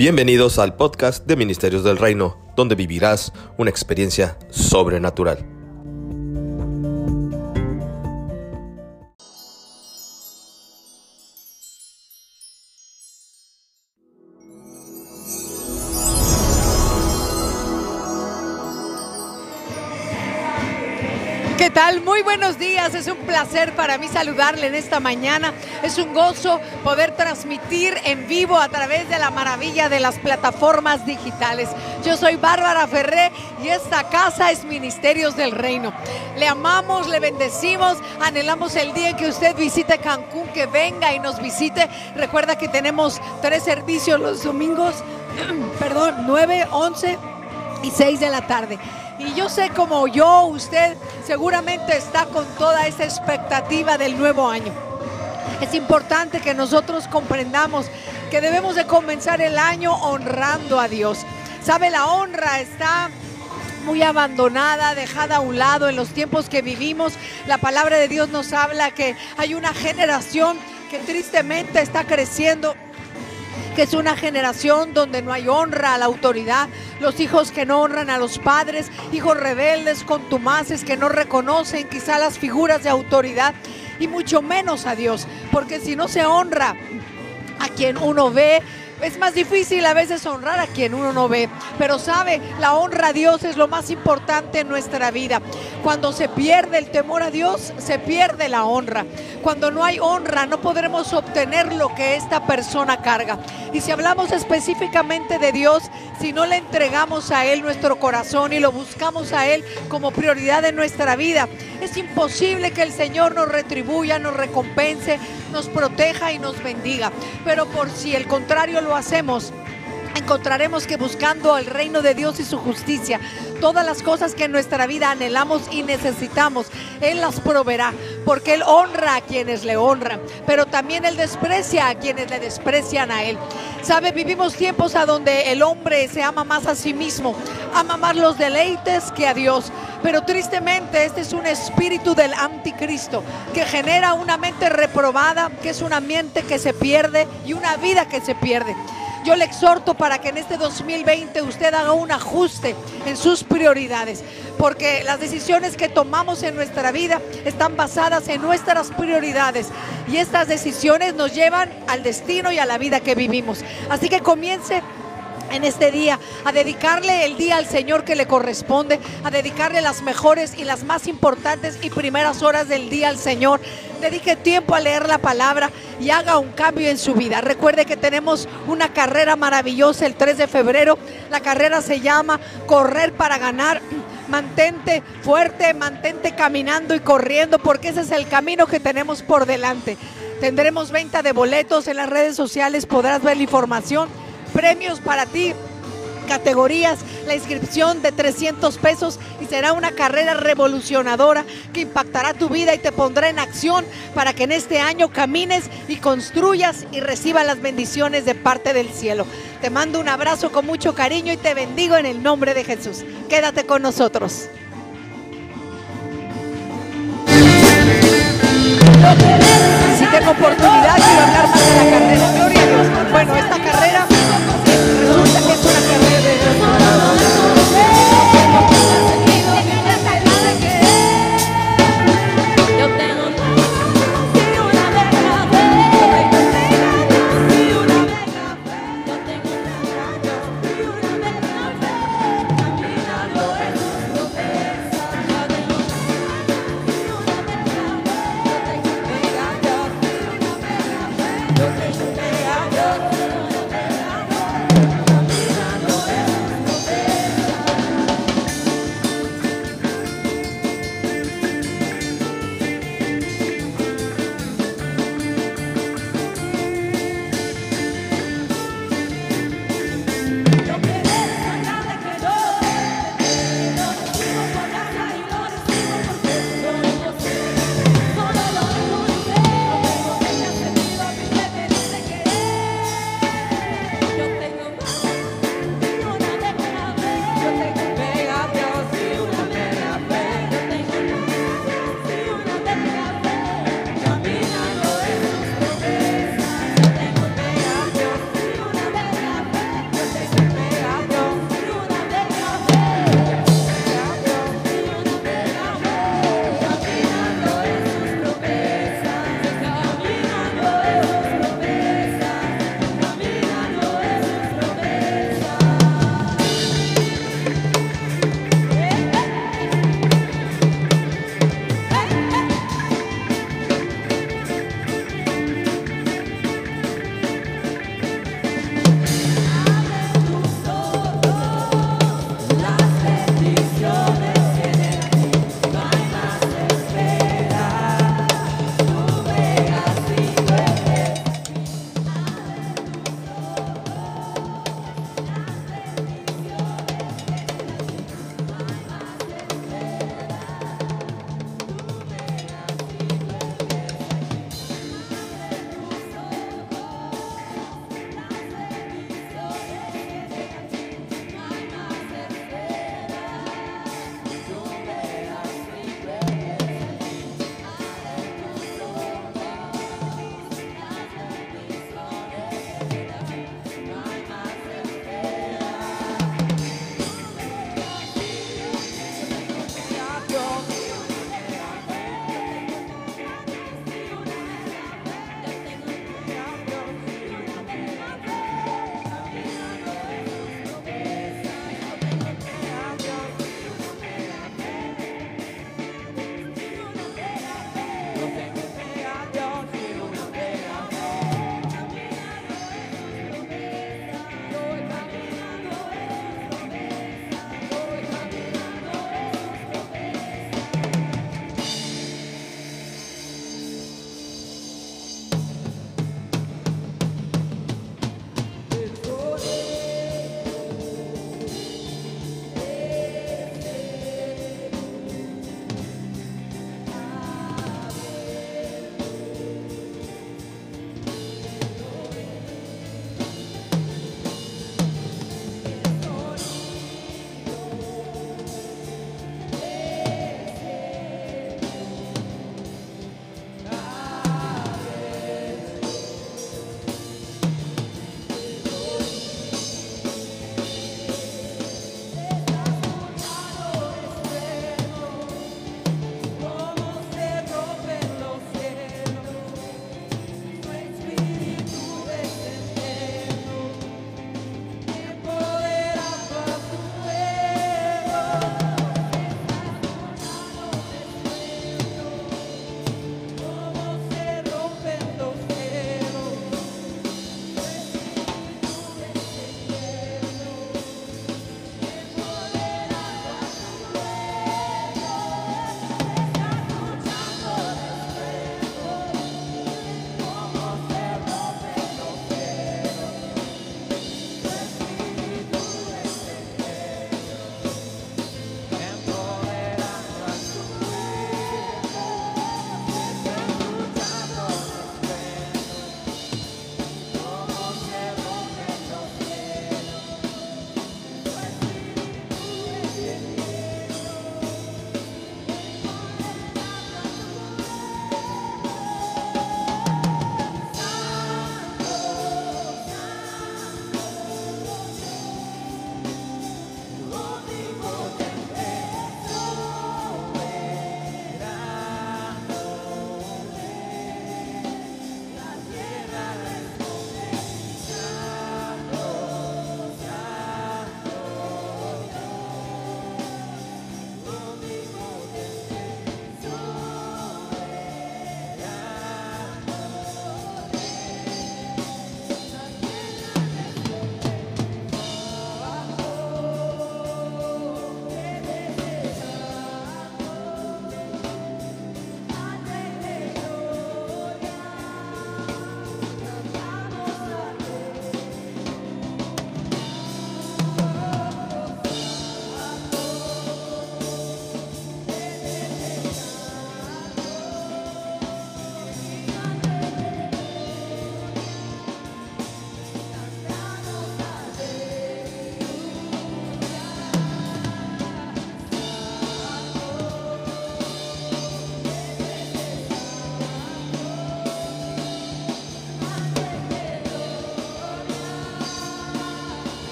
Bienvenidos al podcast de Ministerios del Reino, donde vivirás una experiencia sobrenatural. Buenos días. Es un placer para mí saludarle en esta mañana. Es un gozo poder transmitir en vivo a través de la maravilla de las plataformas digitales. Yo soy Bárbara Ferré y esta casa es Ministerios del Reino. Le amamos, le bendecimos, anhelamos el día en que usted visite Cancún, que venga y nos visite. Recuerda que tenemos tres servicios los domingos, perdón, 9, 11 y 6 de la tarde. Y yo sé como yo, usted seguramente está con toda esa expectativa del nuevo año. Es importante que nosotros comprendamos que debemos de comenzar el año honrando a Dios. Sabe, la honra está muy abandonada, dejada a un lado en los tiempos que vivimos. La palabra de Dios nos habla que hay una generación que tristemente está creciendo es una generación donde no hay honra a la autoridad, los hijos que no honran a los padres, hijos rebeldes, contumaces, que no reconocen quizá las figuras de autoridad y mucho menos a Dios, porque si no se honra a quien uno ve, es más difícil a veces honrar a quien uno no ve, pero sabe, la honra a Dios es lo más importante en nuestra vida. Cuando se pierde el temor a Dios, se pierde la honra. Cuando no hay honra, no podremos obtener lo que esta persona carga. Y si hablamos específicamente de Dios, si no le entregamos a Él nuestro corazón y lo buscamos a Él como prioridad en nuestra vida, es imposible que el Señor nos retribuya, nos recompense, nos proteja y nos bendiga. Pero por si el contrario lo hacemos, encontraremos que buscando el reino de Dios y su justicia, todas las cosas que en nuestra vida anhelamos y necesitamos, Él las proveerá, porque Él honra a quienes le honran, pero también Él desprecia a quienes le desprecian a Él. Sabe, vivimos tiempos a donde el hombre se ama más a sí mismo, ama más los deleites que a Dios. Pero tristemente este es un espíritu del anticristo que genera una mente reprobada, que es una mente que se pierde y una vida que se pierde. Yo le exhorto para que en este 2020 usted haga un ajuste en sus prioridades, porque las decisiones que tomamos en nuestra vida están basadas en nuestras prioridades y estas decisiones nos llevan al destino y a la vida que vivimos. Así que comience en este día, a dedicarle el día al Señor que le corresponde, a dedicarle las mejores y las más importantes y primeras horas del día al Señor. Dedique tiempo a leer la palabra y haga un cambio en su vida. Recuerde que tenemos una carrera maravillosa el 3 de febrero. La carrera se llama Correr para ganar. Mantente fuerte, mantente caminando y corriendo porque ese es el camino que tenemos por delante. Tendremos venta de boletos en las redes sociales, podrás ver la información premios para ti, categorías, la inscripción de 300 pesos y será una carrera revolucionadora que impactará tu vida y te pondrá en acción para que en este año camines y construyas y recibas las bendiciones de parte del cielo. Te mando un abrazo con mucho cariño y te bendigo en el nombre de Jesús. Quédate con nosotros. Si tengo oportunidad,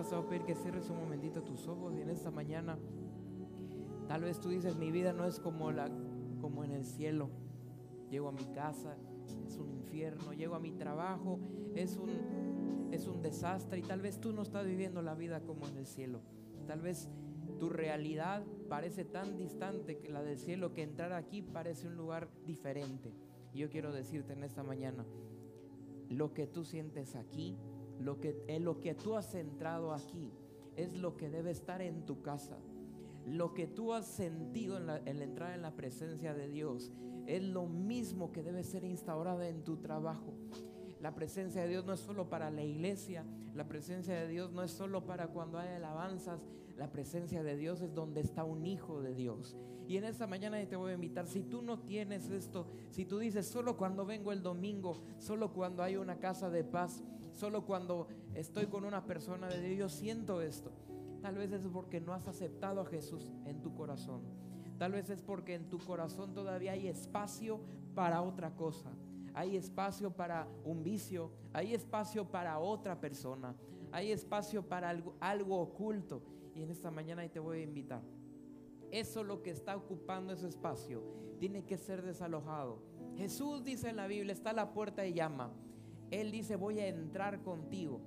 estás, te voy a pedir que cierres un momentito tus ojos y en esta mañana, tal vez tú dices, mi vida no es como, la, como en el cielo. Llego a mi casa, es un infierno. Llego a mi trabajo, es un, es un desastre. Y tal vez tú no estás viviendo la vida como en el cielo. Tal vez tu realidad parece tan distante que la del cielo que entrar aquí parece un lugar diferente. Y yo quiero decirte en esta mañana, lo que tú sientes aquí, lo que, en lo que tú has centrado aquí, es lo que debe estar en tu casa. Lo que tú has sentido en la, en la en la presencia de Dios es lo mismo que debe ser instaurado en tu trabajo. La presencia de Dios no es solo para la iglesia, la presencia de Dios no es solo para cuando hay alabanzas, la presencia de Dios es donde está un hijo de Dios. Y en esta mañana te voy a invitar, si tú no tienes esto, si tú dices solo cuando vengo el domingo, solo cuando hay una casa de paz, solo cuando estoy con una persona de Dios, siento esto. Tal vez es porque no has aceptado a Jesús en tu corazón. Tal vez es porque en tu corazón todavía hay espacio para otra cosa hay espacio para un vicio, hay espacio para otra persona, hay espacio para algo, algo oculto. Y en esta mañana te voy a invitar. Eso lo que está ocupando ese espacio tiene que ser desalojado. Jesús dice en la Biblia, está a la puerta y llama. Él dice, voy a entrar contigo,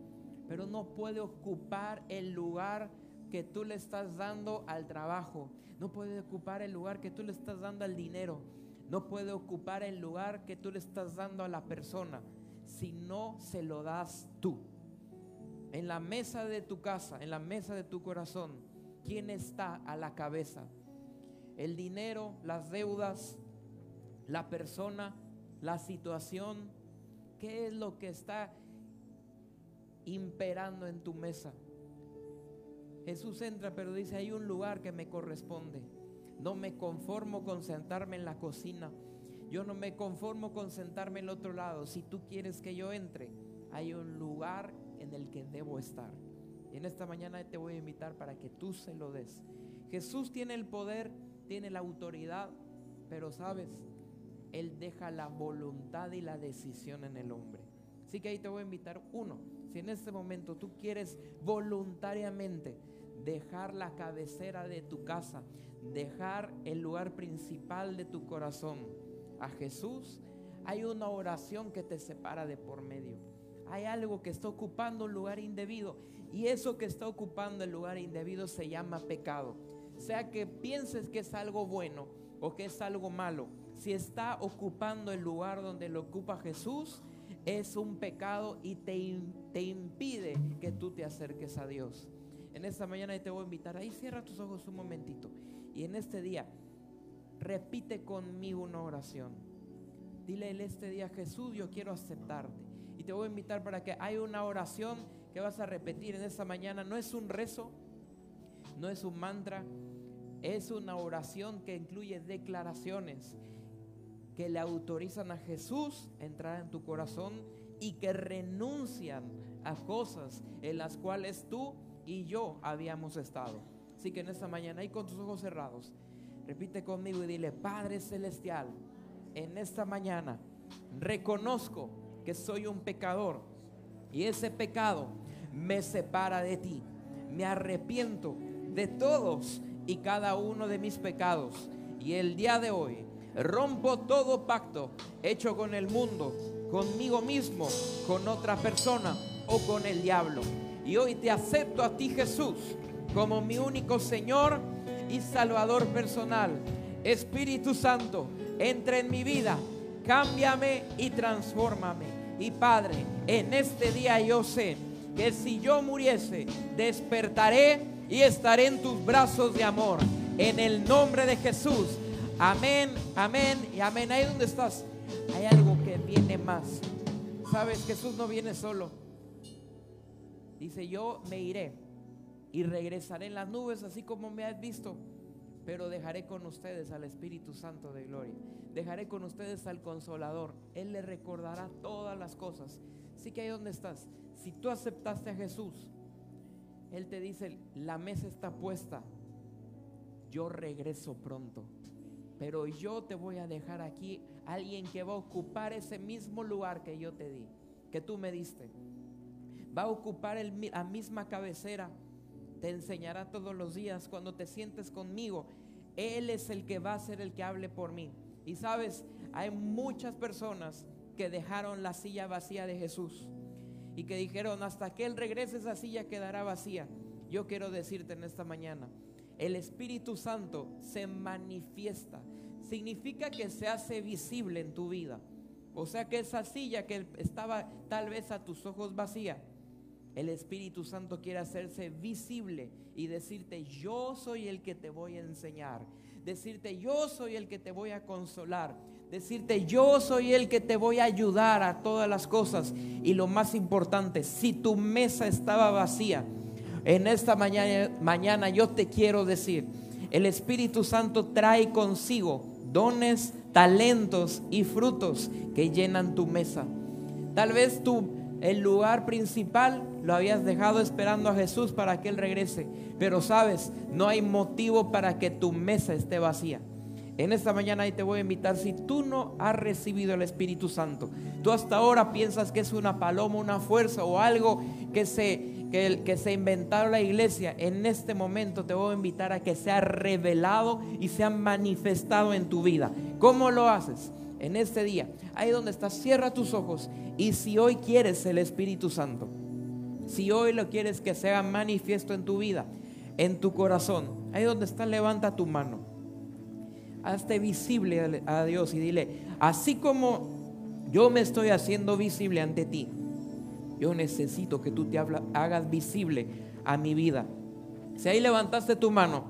pero no puede ocupar el lugar que tú le estás dando al trabajo. No puede ocupar el lugar que tú le estás dando al dinero no puede ocupar el lugar que tú le estás dando a la persona si no se lo das tú. En la mesa de tu casa, en la mesa de tu corazón, ¿quién está a la cabeza? El dinero, las deudas, la persona, la situación. ¿Qué es lo que está imperando en tu mesa? Jesús entra, pero dice, hay un lugar que me corresponde. No me conformo con sentarme en la cocina. Yo no me conformo con sentarme en el otro lado. Si tú quieres que yo entre, hay un lugar en el que debo estar. Y en esta mañana te voy a invitar para que tú se lo des. Jesús tiene el poder, tiene la autoridad, pero sabes, Él deja la voluntad y la decisión en el hombre. Así que ahí te voy a invitar uno. Si en este momento tú quieres voluntariamente dejar la cabecera de tu casa, dejar el lugar principal de tu corazón a Jesús, hay una oración que te separa de por medio. Hay algo que está ocupando un lugar indebido y eso que está ocupando el lugar indebido se llama pecado. Sea que pienses que es algo bueno o que es algo malo, si está ocupando el lugar donde lo ocupa Jesús, es un pecado y te, te impide que tú te acerques a Dios. En esta mañana te voy a invitar, ahí cierra tus ojos un momentito. Y en este día, repite conmigo una oración. Dile en este día, Jesús, yo quiero aceptarte. Y te voy a invitar para que hay una oración que vas a repetir en esta mañana. No es un rezo, no es un mantra, es una oración que incluye declaraciones que le autorizan a Jesús entrar en tu corazón y que renuncian a cosas en las cuales tú y yo habíamos estado. Así que en esta mañana, y con tus ojos cerrados, repite conmigo y dile, Padre Celestial, en esta mañana reconozco que soy un pecador y ese pecado me separa de ti. Me arrepiento de todos y cada uno de mis pecados. Y el día de hoy rompo todo pacto hecho con el mundo, conmigo mismo, con otra persona o con el diablo. Y hoy te acepto a ti Jesús como mi único Señor y Salvador personal. Espíritu Santo, entra en mi vida, cámbiame y transfórmame. Y Padre, en este día yo sé que si yo muriese, despertaré y estaré en tus brazos de amor. En el nombre de Jesús. Amén, amén y amén. Ahí donde estás, hay algo que viene más. Sabes, Jesús no viene solo. Dice, yo me iré y regresaré en las nubes así como me has visto, pero dejaré con ustedes al Espíritu Santo de gloria. Dejaré con ustedes al Consolador. Él le recordará todas las cosas. Así que ahí donde estás, si tú aceptaste a Jesús, Él te dice, la mesa está puesta, yo regreso pronto. Pero yo te voy a dejar aquí alguien que va a ocupar ese mismo lugar que yo te di, que tú me diste va a ocupar la misma cabecera. Te enseñará todos los días cuando te sientes conmigo. Él es el que va a ser el que hable por mí. Y sabes, hay muchas personas que dejaron la silla vacía de Jesús y que dijeron, hasta que Él regrese esa silla quedará vacía. Yo quiero decirte en esta mañana, el Espíritu Santo se manifiesta. Significa que se hace visible en tu vida. O sea que esa silla que estaba tal vez a tus ojos vacía, el Espíritu Santo quiere hacerse visible y decirte, yo soy el que te voy a enseñar. Decirte, yo soy el que te voy a consolar. Decirte, yo soy el que te voy a ayudar a todas las cosas. Y lo más importante, si tu mesa estaba vacía, en esta mañana, mañana yo te quiero decir, el Espíritu Santo trae consigo dones, talentos y frutos que llenan tu mesa. Tal vez tú el lugar principal lo habías dejado esperando a Jesús para que Él regrese. Pero sabes, no hay motivo para que tu mesa esté vacía. En esta mañana ahí te voy a invitar, si tú no has recibido el Espíritu Santo, tú hasta ahora piensas que es una paloma, una fuerza o algo que se, que, que se inventaron la iglesia, en este momento te voy a invitar a que sea revelado y sea manifestado en tu vida. ¿Cómo lo haces? En este día, ahí donde estás, cierra tus ojos y si hoy quieres el Espíritu Santo, si hoy lo quieres que sea manifiesto en tu vida, en tu corazón, ahí donde estás, levanta tu mano hazte visible a Dios y dile, así como yo me estoy haciendo visible ante ti, yo necesito que tú te hagas visible a mi vida. Si ahí levantaste tu mano,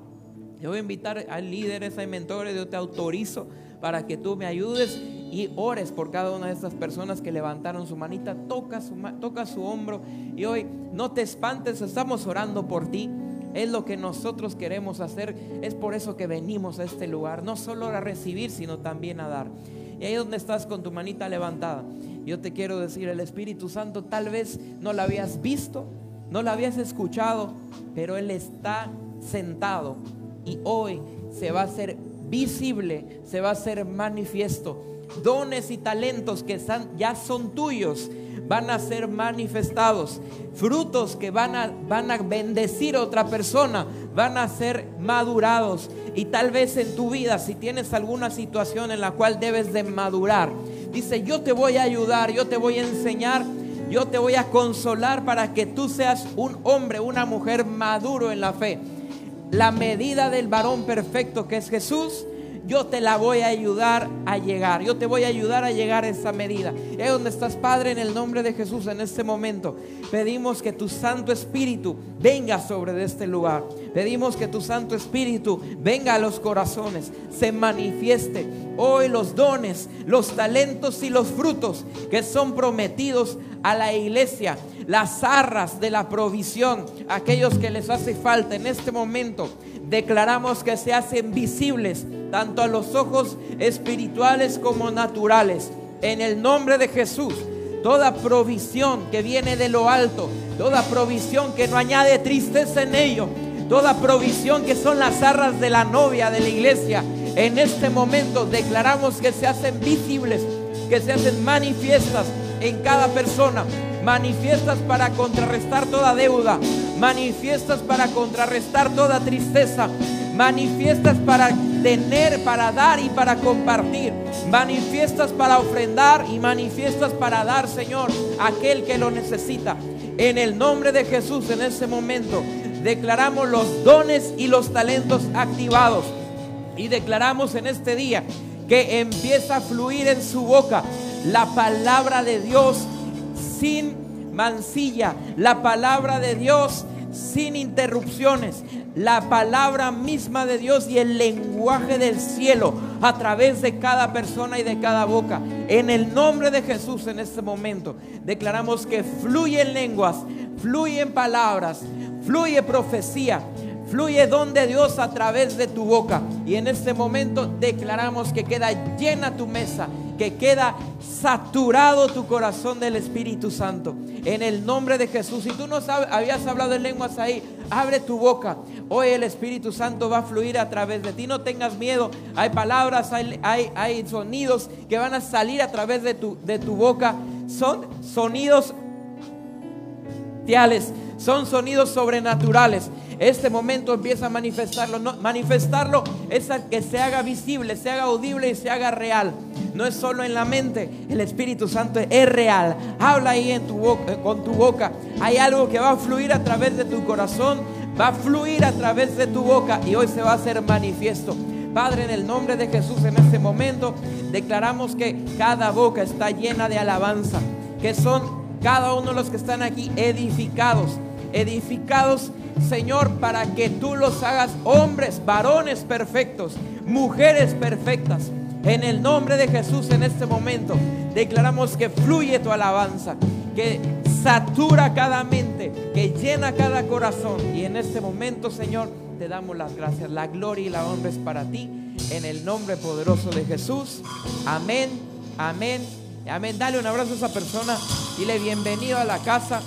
yo voy a invitar a líderes, a mentores, yo te autorizo para que tú me ayudes y ores por cada una de estas personas que levantaron su manita, toca su, toca su hombro y hoy no te espantes, estamos orando por ti. Es lo que nosotros queremos hacer. Es por eso que venimos a este lugar. No solo a recibir, sino también a dar. Y ahí donde estás con tu manita levantada. Yo te quiero decir, el Espíritu Santo tal vez no lo habías visto, no lo habías escuchado, pero Él está sentado. Y hoy se va a hacer visible, se va a hacer manifiesto. Dones y talentos que ya son tuyos van a ser manifestados. Frutos que van a, van a bendecir a otra persona van a ser madurados. Y tal vez en tu vida, si tienes alguna situación en la cual debes de madurar, dice, yo te voy a ayudar, yo te voy a enseñar, yo te voy a consolar para que tú seas un hombre, una mujer maduro en la fe. La medida del varón perfecto que es Jesús yo te la voy a ayudar a llegar. Yo te voy a ayudar a llegar a esa medida. Es donde estás, Padre, en el nombre de Jesús, en este momento. Pedimos que tu Santo Espíritu venga sobre este lugar. Pedimos que tu Santo Espíritu venga a los corazones, se manifieste hoy los dones, los talentos y los frutos que son prometidos a la iglesia, las arras de la provisión, aquellos que les hace falta en este momento declaramos que se hacen visibles tanto a los ojos espirituales como naturales. En el nombre de Jesús, toda provisión que viene de lo alto, toda provisión que no añade tristeza en ello, toda provisión que son las arras de la novia de la iglesia, en este momento declaramos que se hacen visibles, que se hacen manifiestas en cada persona, manifiestas para contrarrestar toda deuda, manifiestas para contrarrestar toda tristeza, manifiestas para tener, para dar y para compartir, manifiestas para ofrendar y manifiestas para dar, Señor, a aquel que lo necesita. En el nombre de Jesús, en ese momento, declaramos los dones y los talentos activados. Y declaramos en este día que empieza a fluir en su boca la palabra de Dios sin mancilla, la palabra de Dios sin interrupciones, la palabra misma de Dios y el lenguaje del cielo a través de cada persona y de cada boca. En el nombre de Jesús en este momento declaramos que fluyen lenguas, fluyen palabras, fluye profecía, Fluye don de Dios a través de tu boca. Y en este momento declaramos que queda llena tu mesa, que queda saturado tu corazón del Espíritu Santo. En el nombre de Jesús. Si tú no sabes, habías hablado en lenguas ahí, abre tu boca. Hoy el Espíritu Santo va a fluir a través de ti. No tengas miedo. Hay palabras, hay, sonidos que van a salir a través de tu, de tu boca. Son sonidos son sonidos sobrenaturales. Este momento empieza a manifestarlo. manifestarlo es que se haga visible, se haga audible y se haga real. No es solo en la mente, el Espíritu Santo es real. Habla ahí en tu boca, con tu boca. Hay algo que va a fluir a través de tu corazón, va a fluir a través de tu boca y hoy se va a hacer manifiesto. Padre, en el nombre de Jesús en este momento declaramos que cada boca está llena de alabanza, que son cada uno de los que están aquí edificados, edificados, Señor, para que tú los hagas hombres, varones perfectos, mujeres perfectas. En el nombre de Jesús en este momento declaramos que fluye tu alabanza, que satura cada mente, que llena cada corazón. Y en este momento, Señor, te damos las gracias. La gloria y la honra es para ti. En el nombre poderoso de Jesús. Amén, amén, amén. Dale un abrazo a esa persona. Dile bienvenido a la casa.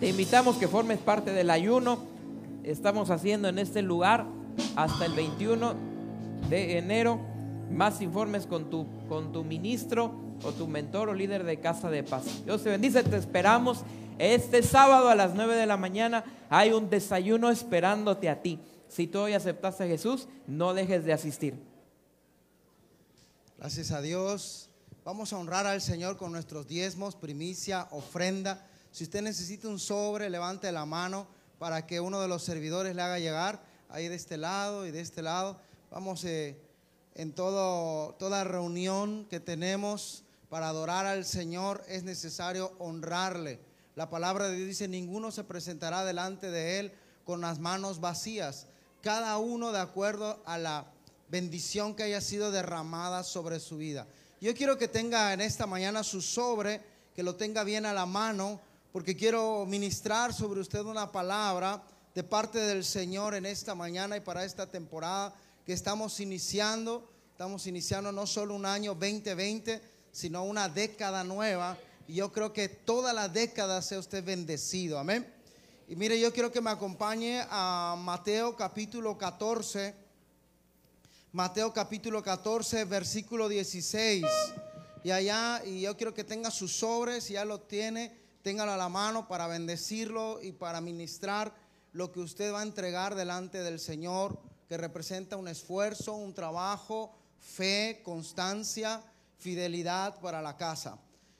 Te invitamos que formes parte del ayuno. Estamos haciendo en este lugar hasta el 21 de enero. Más informes con tu, con tu ministro o tu mentor o líder de casa de paz. Dios te bendice, te esperamos este sábado a las 9 de la mañana hay un desayuno esperándote a ti. Si tú hoy aceptaste a Jesús, no dejes de asistir. Gracias a Dios. Vamos a honrar al Señor con nuestros diezmos, primicia, ofrenda. Si usted necesita un sobre, levante la mano para que uno de los servidores le haga llegar. Ahí de este lado y de este lado. Vamos eh, en toda reunión que tenemos para adorar al Señor es necesario honrarle. La palabra de Dios dice, ninguno se presentará delante de Él con las manos vacías, cada uno de acuerdo a la bendición que haya sido derramada sobre su vida. Yo quiero que tenga en esta mañana su sobre, que lo tenga bien a la mano, porque quiero ministrar sobre usted una palabra de parte del Señor en esta mañana y para esta temporada que estamos iniciando. Estamos iniciando no solo un año 2020, sino una década nueva y yo creo que toda la década sea usted bendecido. Amén. Y mire, yo quiero que me acompañe a Mateo capítulo 14. Mateo capítulo 14, versículo 16. Y allá, y yo quiero que tenga sus sobres, si ya lo tiene, téngalo a la mano para bendecirlo y para ministrar lo que usted va a entregar delante del Señor, que representa un esfuerzo, un trabajo, fe, constancia, fidelidad para la casa.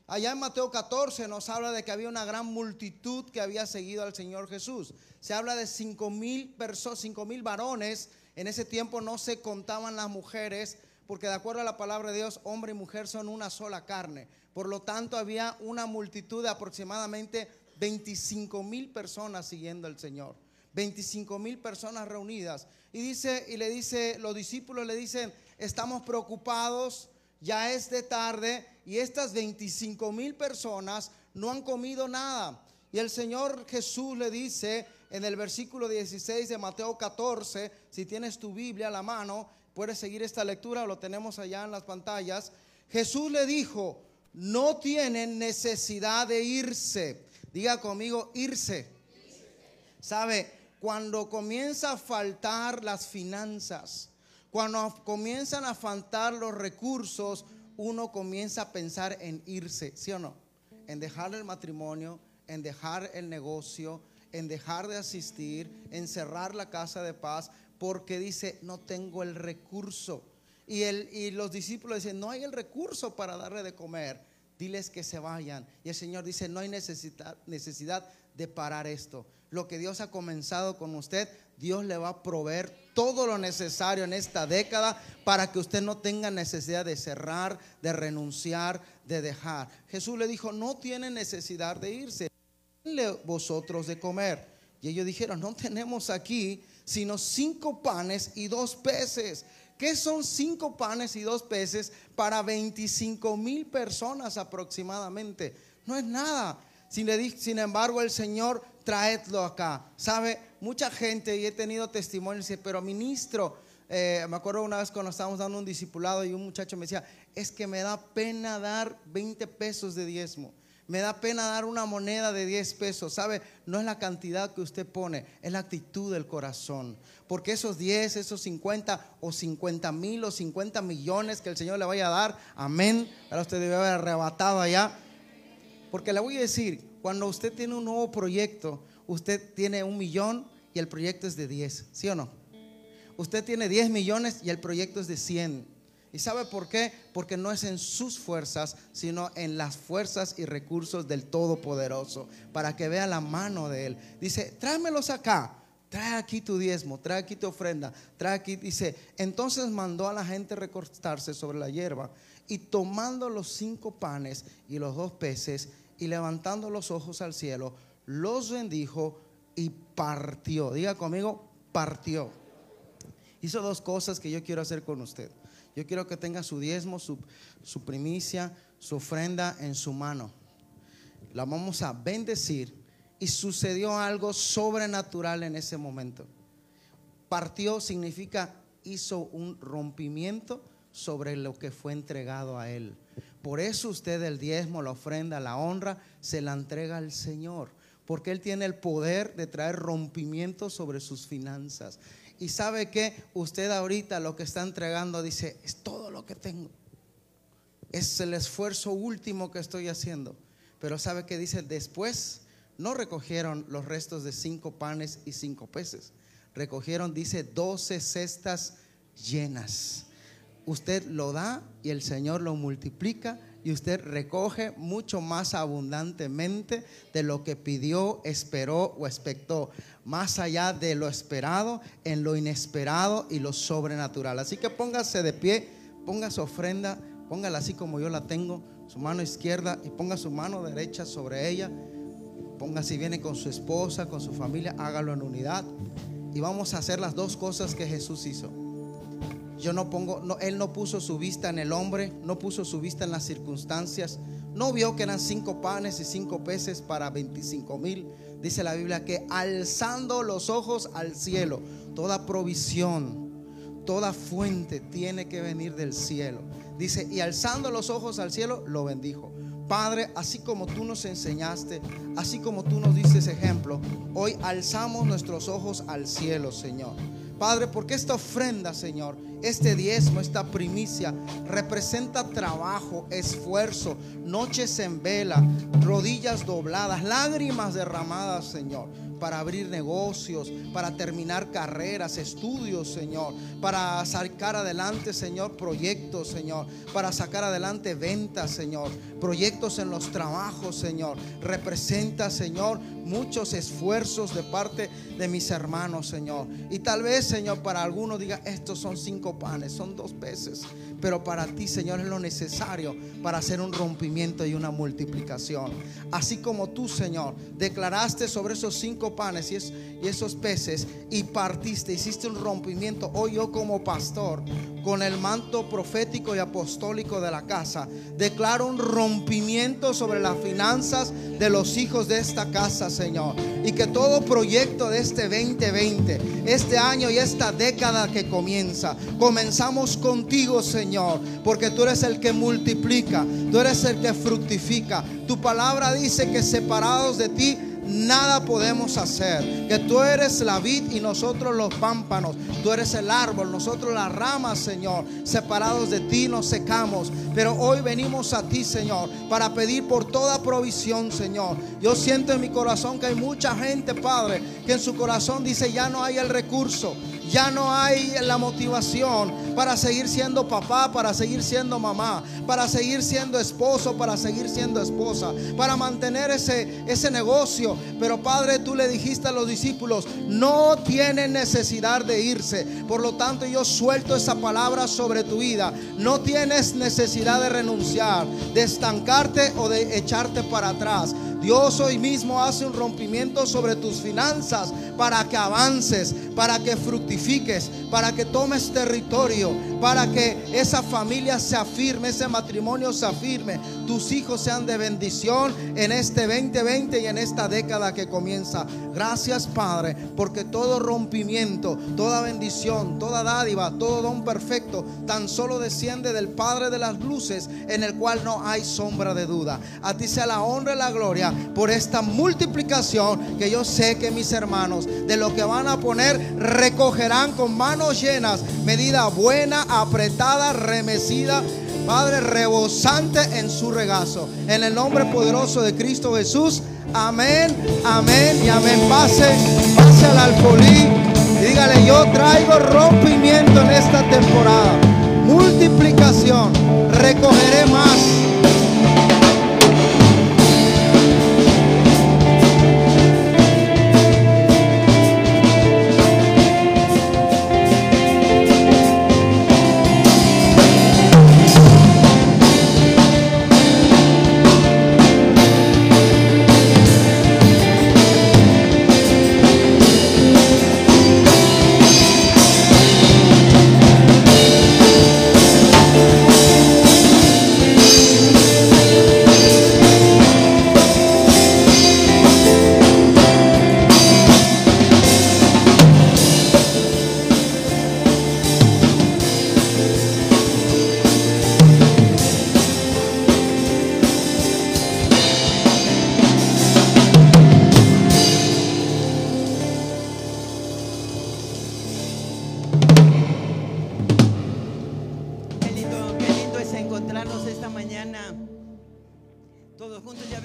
Allá en Mateo 14 nos habla de que había una gran multitud que había seguido al Señor Jesús. Se habla de cinco mil personas, cinco mil varones. En ese tiempo no se contaban las mujeres, porque de acuerdo a la palabra de Dios, hombre y mujer son una sola carne. Por lo tanto, había una multitud de aproximadamente 25 mil personas siguiendo al Señor. 25 mil personas reunidas. Y dice, y le dice, los discípulos le dicen, estamos preocupados, ya es de tarde y estas 25 mil personas no han comido nada. Y el Señor Jesús le dice en el versículo 16 de Mateo 14, si tienes tu Biblia a la mano, puedes seguir esta lectura, lo tenemos allá en las pantallas. Jesús le dijo, no tienen necesidad de irse. Diga conmigo, irse. ¿Sabe? Cuando comienza a faltar las finanzas, cuando comienzan a faltar los recursos, uno comienza a pensar en irse, ¿sí o no? En dejar el matrimonio, en dejar el negocio, en dejar de asistir, en cerrar la casa de paz, porque dice, no tengo el recurso. Y, y los discípulos dicen, no hay el recurso para darle de comer, diles que se vayan. Y el Señor dice, no hay necesidad, necesidad de parar esto. Lo que Dios ha comenzado con usted, Dios le va a proveer todo lo necesario en esta década para que usted no tenga necesidad de cerrar, de renunciar, de dejar. Jesús le dijo, no tiene necesidad de irse, denle vosotros de comer. Y ellos dijeron, no tenemos aquí sino cinco panes y dos peces. ¿Qué son cinco panes y dos peces para 25 mil personas aproximadamente? No es nada. Sin, embargo, el Señor traedlo acá. ¿Sabe? Mucha gente, y he tenido testimonios, pero ministro, eh, me acuerdo una vez cuando estábamos dando un discipulado y un muchacho me decía, es que me da pena dar 20 pesos de diezmo. Me da pena dar una moneda de 10 pesos. ¿Sabe? No es la cantidad que usted pone, es la actitud del corazón. Porque esos 10, esos 50 o 50 mil o 50 millones que el Señor le vaya a dar, amén. Ahora usted debe haber arrebatado allá. Porque le voy a decir, cuando usted tiene un nuevo proyecto, usted tiene un millón y el proyecto es de 10, ¿sí o no? Usted tiene 10 millones y el proyecto es de 100. ¿Y sabe por qué? Porque no es en sus fuerzas, sino en las fuerzas y recursos del Todopoderoso, para que vea la mano de Él. Dice, tráemelos acá, trae aquí tu diezmo, trae aquí tu ofrenda, trae aquí, dice, entonces mandó a la gente recostarse sobre la hierba y tomando los cinco panes y los dos peces y levantando los ojos al cielo, los bendijo y partió. Diga conmigo, partió. Hizo dos cosas que yo quiero hacer con usted. Yo quiero que tenga su diezmo, su, primicia, su ofrenda en su mano. La vamos a bendecir y sucedió algo sobrenatural en ese momento. Partió significa hizo un rompimiento sobre lo que fue entregado a él. Por eso usted el diezmo, la ofrenda, la honra, se la entrega al Señor, porque Él tiene el poder de traer rompimiento sobre sus finanzas. Y sabe que usted ahorita lo que está entregando dice, es todo lo que tengo. Es el esfuerzo último que estoy haciendo. Pero sabe que dice, después no recogieron los restos de cinco panes y cinco peces. Recogieron, dice, doce cestas llenas usted lo da y el Señor lo multiplica y usted recoge mucho más abundantemente de lo que pidió, esperó o expectó, más allá de lo esperado, en lo inesperado y lo sobrenatural. Así que póngase de pie, ponga su ofrenda, póngala así como yo la tengo, su mano izquierda y ponga su mano derecha sobre ella. Ponga si viene con su esposa, con su familia, hágalo en unidad. Y vamos a hacer las dos cosas que Jesús hizo. Yo no pongo, no, él no puso su vista en el hombre, no puso su vista en las circunstancias. No vio que eran cinco panes y cinco peces para 25 mil. Dice la Biblia que alzando los ojos al cielo, toda provisión, toda fuente tiene que venir del cielo. Dice, y alzando los ojos al cielo, lo bendijo. Padre, así como tú nos enseñaste, así como tú nos dices ejemplo, hoy alzamos nuestros ojos al cielo, Señor. Padre, porque esta ofrenda, Señor, este diezmo, esta primicia, representa trabajo, esfuerzo, noches en vela, rodillas dobladas, lágrimas derramadas, Señor para abrir negocios, para terminar carreras, estudios, Señor, para sacar adelante, Señor, proyectos, Señor, para sacar adelante ventas, Señor, proyectos en los trabajos, Señor. Representa, Señor, muchos esfuerzos de parte de mis hermanos, Señor. Y tal vez, Señor, para algunos diga, estos son cinco panes, son dos peces. Pero para ti, Señor, es lo necesario para hacer un rompimiento y una multiplicación. Así como tú, Señor, declaraste sobre esos cinco panes y, y esos peces y partiste, hiciste un rompimiento. Hoy yo como pastor, con el manto profético y apostólico de la casa, declaro un rompimiento sobre las finanzas de los hijos de esta casa, Señor. Y que todo proyecto de este 2020, este año y esta década que comienza, comenzamos contigo, Señor, porque tú eres el que multiplica, tú eres el que fructifica. Tu palabra dice que separados de ti, nada podemos hacer. Que tú eres la vid y nosotros los pámpanos. Tú eres el árbol, nosotros las ramas, Señor. Separados de ti nos secamos. Pero hoy venimos a ti, Señor, para pedir por toda provisión, Señor. Yo siento en mi corazón que hay mucha gente, Padre, que en su corazón dice, ya no hay el recurso. Ya no hay la motivación para seguir siendo papá, para seguir siendo mamá, para seguir siendo esposo, para seguir siendo esposa, para mantener ese, ese negocio. Pero Padre, tú le dijiste a los discípulos, no tienen necesidad de irse. Por lo tanto, yo suelto esa palabra sobre tu vida. No tienes necesidad de renunciar, de estancarte o de echarte para atrás. Dios hoy mismo hace un rompimiento sobre tus finanzas para que avances, para que fructifiques, para que tomes territorio, para que esa familia se afirme, ese matrimonio se afirme, tus hijos sean de bendición en este 2020 y en esta década que comienza. Gracias Padre, porque todo rompimiento, toda bendición, toda dádiva, todo don perfecto, tan solo desciende del Padre de las luces, en el cual no hay sombra de duda. A ti sea la honra y la gloria por esta multiplicación que yo sé que mis hermanos de lo que van a poner recogerán con manos llenas, medida buena, apretada, remecida. Padre, rebosante en su regazo. En el nombre poderoso de Cristo Jesús. Amén, amén y amén. Pase, pase al alfolí y dígale, yo traigo rompimiento en esta temporada. Multiplicación, recogeré más.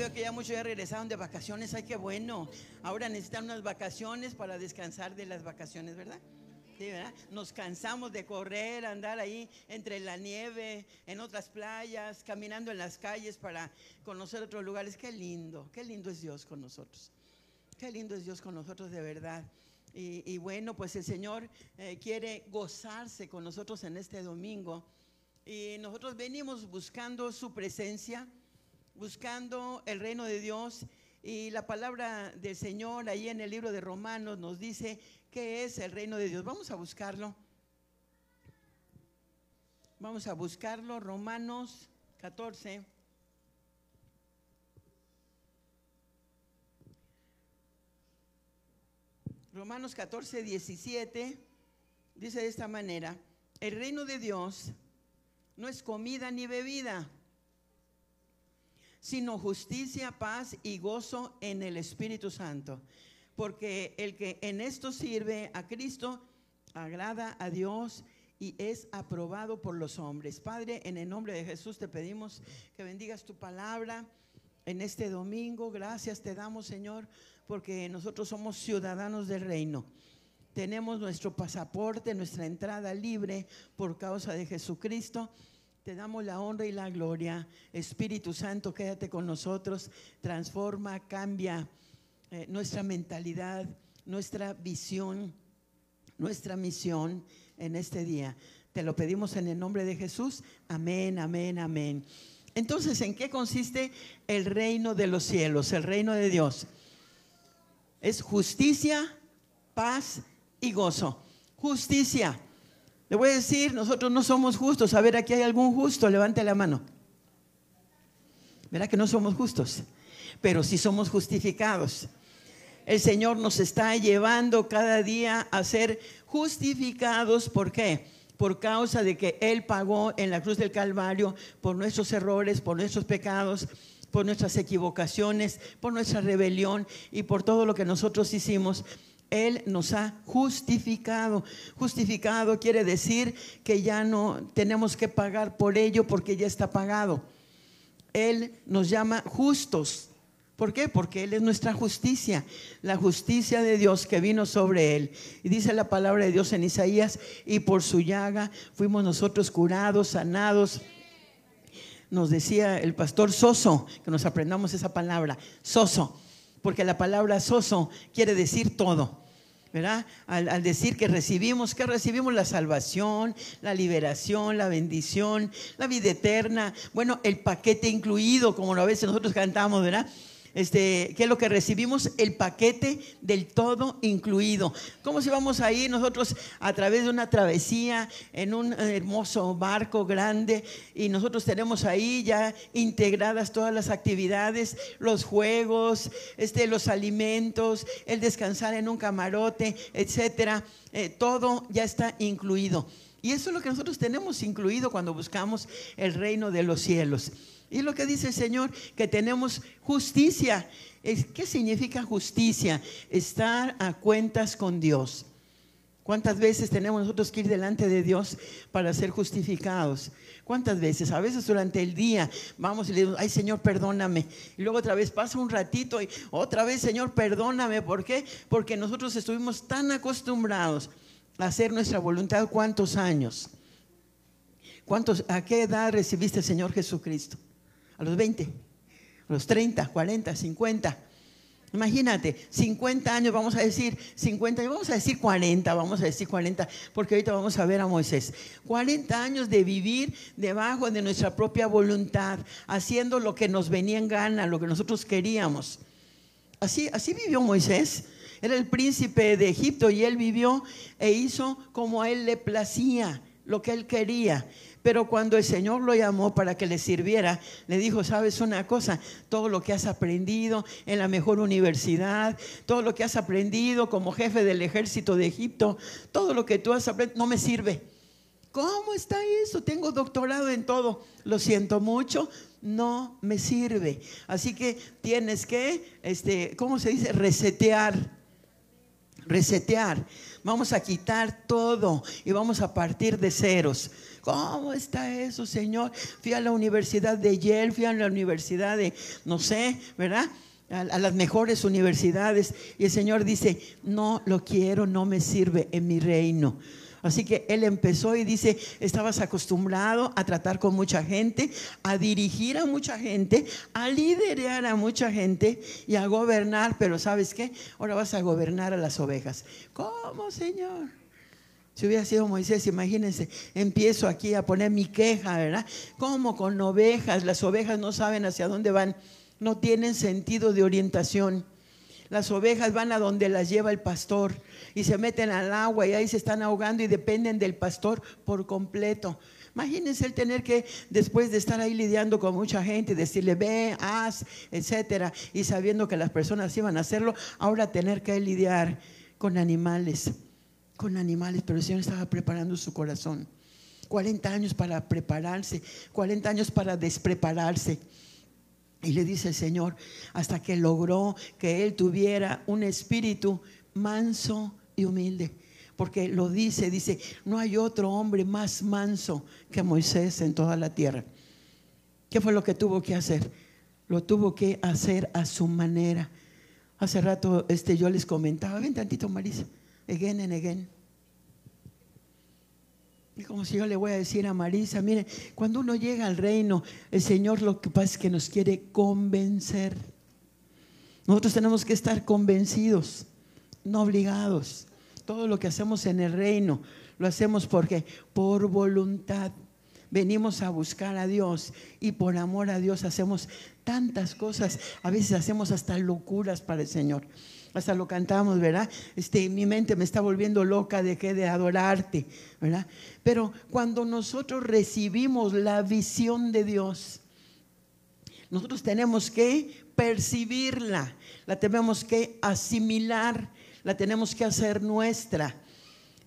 Veo que ya muchos ya regresaron de vacaciones, ay qué bueno. Ahora necesitan unas vacaciones para descansar de las vacaciones, ¿verdad? Sí, ¿verdad? Nos cansamos de correr, andar ahí entre la nieve, en otras playas, caminando en las calles para conocer otros lugares. Qué lindo, qué lindo es Dios con nosotros. Qué lindo es Dios con nosotros de verdad. Y, bueno, pues el Señor eh, quiere gozarse con nosotros en este domingo. Y nosotros venimos buscando su presencia, buscando el reino de Dios. Y la palabra del Señor ahí en el libro de Romanos nos dice qué es el reino de Dios. Vamos a buscarlo. Vamos a buscarlo. Romanos 14. Romanos 14, 17 dice de esta manera, el reino de Dios no es comida ni bebida, sino justicia, paz y gozo en el Espíritu Santo. Porque el que en esto sirve a Cristo agrada a Dios y es aprobado por los hombres. Padre, en el nombre de Jesús te pedimos que bendigas tu palabra en este domingo. Gracias te damos, Señor, porque nosotros somos ciudadanos del reino. Tenemos nuestro pasaporte, nuestra entrada libre por causa de Jesucristo. Te damos la honra y la gloria. Espíritu Santo, quédate con nosotros. Transforma, cambia eh, nuestra mentalidad, nuestra visión, nuestra misión en este día. Te lo pedimos en el nombre de Jesús. Amén, amén, amén. Entonces, ¿en qué consiste el reino de los cielos, el reino de Dios? Es justicia, paz y gozo. Justicia. Le voy a decir, nosotros no somos justos. A ver, aquí hay algún justo, levante la mano. ¿Verdad que no somos justos? Pero sí somos justificados. El Señor nos está llevando cada día a ser justificados. ¿Por qué? Por causa de que Él pagó en la cruz del Calvario por nuestros errores, por nuestros pecados, por nuestras equivocaciones, por nuestra rebelión y por todo lo que nosotros hicimos. Él nos ha justificado. Justificado quiere decir que ya no tenemos que pagar por ello porque ya está pagado. Él nos llama justos. ¿Por qué? Porque Él es nuestra justicia, la justicia de Dios que vino sobre Él. Y dice la palabra de Dios en Isaías, y por su llaga fuimos nosotros curados, sanados. Nos decía el pastor Soso, que nos aprendamos esa palabra, Soso, porque la palabra Soso quiere decir todo. ¿Verdad? Al, decir que recibimos, que recibimos la salvación, la liberación, la bendición, la vida eterna, bueno, el paquete incluido, como a veces nosotros cantamos, ¿verdad? Este, ¿Qué es lo que recibimos? El paquete del todo incluido. ¿Cómo si vamos a ir nosotros a través de una travesía en un hermoso barco grande y nosotros tenemos ahí ya integradas todas las actividades, los juegos, este, los alimentos, el descansar en un camarote, etcétera? Eh, todo ya está incluido. Y eso es lo que nosotros tenemos incluido cuando buscamos el reino de los cielos. Y lo que dice el Señor, que tenemos justicia. ¿Qué significa justicia? Estar a cuentas con Dios. ¿Cuántas veces tenemos nosotros que ir delante de Dios para ser justificados? ¿Cuántas veces? A veces durante el día vamos y le decimos, ay Señor, perdóname. Y luego otra vez pasa un ratito y otra vez, Señor, perdóname. ¿Por qué? Porque nosotros estuvimos tan acostumbrados a hacer nuestra voluntad. ¿Cuántos años? ¿Cuántos, ¿A qué edad recibiste el Señor Jesucristo? A los 20, a los 30, 40, 50. Imagínate, 50 años, vamos a decir 50, vamos a decir 40, vamos a decir 40, porque ahorita vamos a ver a Moisés. 40 años de vivir debajo de nuestra propia voluntad, haciendo lo que nos venía en gana, lo que nosotros queríamos. Así, así vivió Moisés. Era el príncipe de Egipto y él vivió e hizo como a él le placía, lo que él quería. Pero cuando el Señor lo llamó para que le sirviera, le dijo, sabes una cosa, todo lo que has aprendido en la mejor universidad, todo lo que has aprendido como jefe del ejército de Egipto, todo lo que tú has aprendido, no me sirve. ¿Cómo está eso? Tengo doctorado en todo. Lo siento mucho, no me sirve. Así que tienes que, este, ¿cómo se dice? Resetear. Resetear. Vamos a quitar todo y vamos a partir de ceros. ¿Cómo está eso, Señor? Fui a la universidad de Yale, fui a la universidad de, no sé, ¿verdad? A, las mejores universidades. Y el Señor dice, no lo quiero, no me sirve en mi reino. Así que él empezó y dice, estabas acostumbrado a tratar con mucha gente, a dirigir a mucha gente, a liderar a mucha gente y a gobernar, pero ¿sabes qué? Ahora vas a gobernar a las ovejas. ¿Cómo, Señor? Si hubiera sido Moisés, imagínense, empiezo aquí a poner mi queja, ¿verdad? ¿Cómo con ovejas? Las ovejas no saben hacia dónde van, no tienen sentido de orientación. Las ovejas van a donde las lleva el pastor y se meten al agua y ahí se están ahogando y dependen del pastor por completo. Imagínense el tener que, después de estar ahí lidiando con mucha gente, decirle, ve, haz, etcétera, y sabiendo que las personas iban a hacerlo, ahora tener que lidiar con animales, con animales, pero el Señor estaba preparando su corazón. 40 años para prepararse, 40 años para desprepararse. Y le dice el Señor, hasta que logró que él tuviera un espíritu manso y humilde. Porque lo dice, dice, no hay otro hombre más manso que Moisés en toda la tierra. ¿Qué fue lo que tuvo que hacer? Lo tuvo que hacer a su manera. Hace rato este, yo les comentaba, ven tantito Marisa, again and again. Es como si yo le voy a decir a Marisa, mire, cuando uno llega al reino, el Señor lo que pasa es que nos quiere convencer. Nosotros tenemos que estar convencidos, no obligados. Todo lo que hacemos en el reino lo hacemos porque por voluntad venimos a buscar a Dios y por amor a Dios hacemos tantas cosas. A veces hacemos hasta locuras para el Señor hasta lo cantamos, ¿verdad? Este, mi mente me está volviendo loca de que de adorarte, ¿verdad? Pero cuando nosotros recibimos la visión de Dios, nosotros tenemos que percibirla, la tenemos que asimilar, la tenemos que hacer nuestra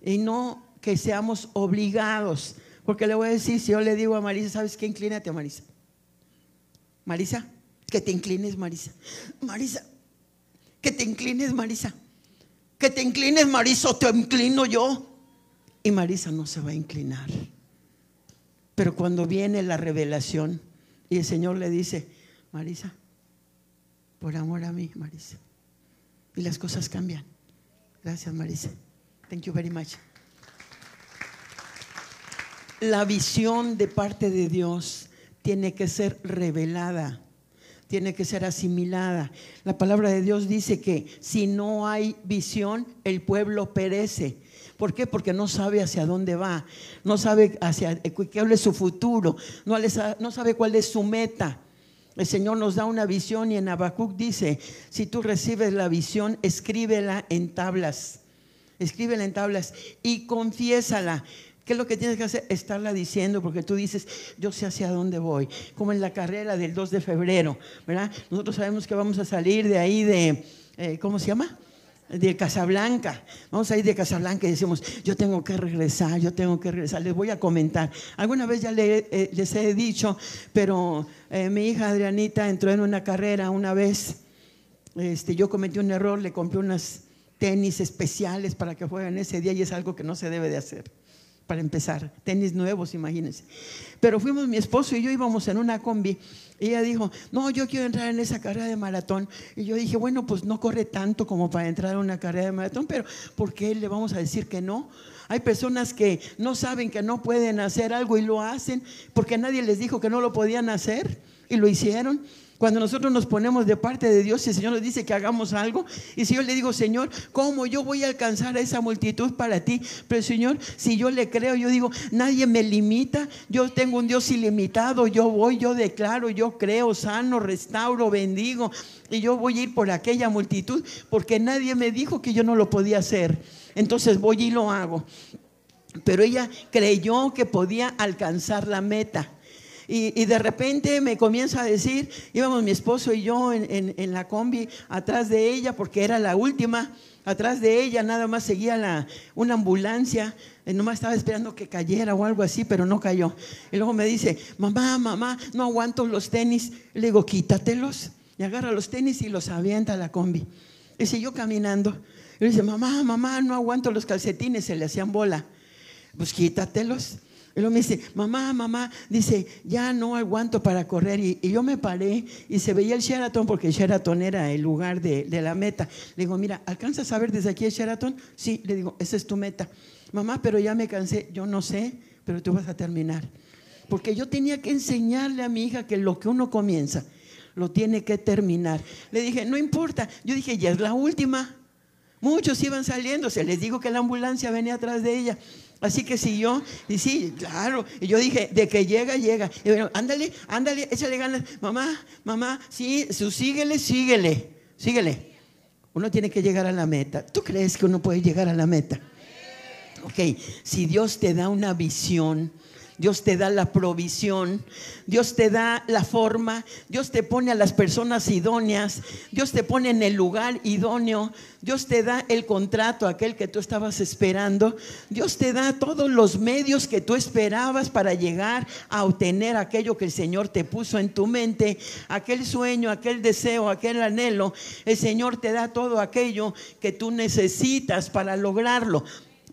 y no que seamos obligados. Porque le voy a decir, si yo le digo a Marisa, ¿sabes qué? Inclínate, Marisa. Marisa, que te inclines, Marisa. Marisa, que te inclines, Marisa. Que te inclines, Marisa, o te inclino yo. Y Marisa no se va a inclinar. Pero cuando viene la revelación y el Señor le dice, Marisa, por amor a mí, Marisa. Y las cosas cambian. Gracias, Marisa. Thank you very much. La visión de parte de Dios tiene que ser revelada tiene que ser asimilada. La palabra de Dios dice que si no hay visión, el pueblo perece. ¿Por qué? Porque no sabe hacia dónde va, no sabe hacia cuál es su futuro, no, no sabe cuál es su meta. El Señor nos da una visión y en Habacuc dice, si tú recibes la visión, escríbela en tablas. Escríbela en tablas y confiésala. ¿Qué es lo que tienes que hacer? Estarla diciendo, porque tú dices, yo sé hacia dónde voy. Como en la carrera del 2 de febrero, ¿verdad? Nosotros sabemos que vamos a salir de ahí de, eh, ¿cómo se llama? de Casablanca. Vamos a ir de Casablanca y decimos, yo tengo que regresar, yo tengo que regresar. Les voy a comentar. Alguna vez ya eh, les he dicho, pero eh, mi hija Adrianita entró en una carrera una vez. Este, yo cometí un error, le compré unas tenis especiales para que jueguen ese día y es algo que no se debe de hacer. Para empezar, tenis nuevos, imagínense. Pero fuimos mi esposo y yo íbamos en una combi y ella dijo, no, yo quiero entrar en esa carrera de maratón. Y yo dije, bueno, pues no corre tanto como para entrar en una carrera de maratón, pero ¿por qué le vamos a decir que no? Hay personas que no saben que no pueden hacer algo y lo hacen porque nadie les dijo que no lo podían hacer y lo hicieron. Cuando nosotros nos ponemos de parte de Dios y el Señor nos dice que hagamos algo, y si yo le digo, Señor, ¿cómo yo voy a alcanzar a esa multitud para ti? Pero Señor, si yo le creo, yo digo, nadie me limita, yo tengo un Dios ilimitado, yo voy, yo declaro, yo creo, sano, restauro, bendigo, y yo voy a ir por aquella multitud, porque nadie me dijo que yo no lo podía hacer. Entonces voy y lo hago. Pero ella creyó que podía alcanzar la meta. Y, de repente me comienza a decir, íbamos mi esposo y yo en, la combi atrás de ella, porque era la última, atrás de ella nada más seguía la, una ambulancia, y nomás estaba esperando que cayera o algo así, pero no cayó. Y luego me dice, mamá, mamá, no aguanto los tenis. le digo, quítatelos. Y agarra los tenis y los avienta a la combi. Y siguió caminando. Y dice, mamá, mamá, no aguanto los calcetines, se le hacían bola. Pues quítatelos. Y me dice, mamá, mamá, dice, ya no aguanto para correr. Y, yo me paré y se veía el Sheraton, porque el Sheraton era el lugar de, de, la meta. Le digo, mira, ¿alcanzas a ver desde aquí el Sheraton? Sí, le digo, esa es tu meta. Mamá, pero ya me cansé. Yo no sé, pero tú vas a terminar. Porque yo tenía que enseñarle a mi hija que lo que uno comienza, lo tiene que terminar. Le dije, no importa. Yo dije, ya es la última. Muchos iban saliendo, se les digo que la ambulancia venía atrás de ella. Así que siguió, y sí, claro. Y yo dije, de que llega, llega. Y bueno, ándale, ándale, échale ganas. Mamá, mamá, sí, su, síguele, síguele, síguele. Uno tiene que llegar a la meta. ¿Tú crees que uno puede llegar a la meta? Ok, si Dios te da una visión, Dios te da la provisión, Dios te da la forma, Dios te pone a las personas idóneas, Dios te pone en el lugar idóneo, Dios te da el contrato, aquel que tú estabas esperando, Dios te da todos los medios que tú esperabas para llegar a obtener aquello que el Señor te puso en tu mente, aquel sueño, aquel deseo, aquel anhelo, el Señor te da todo aquello que tú necesitas para lograrlo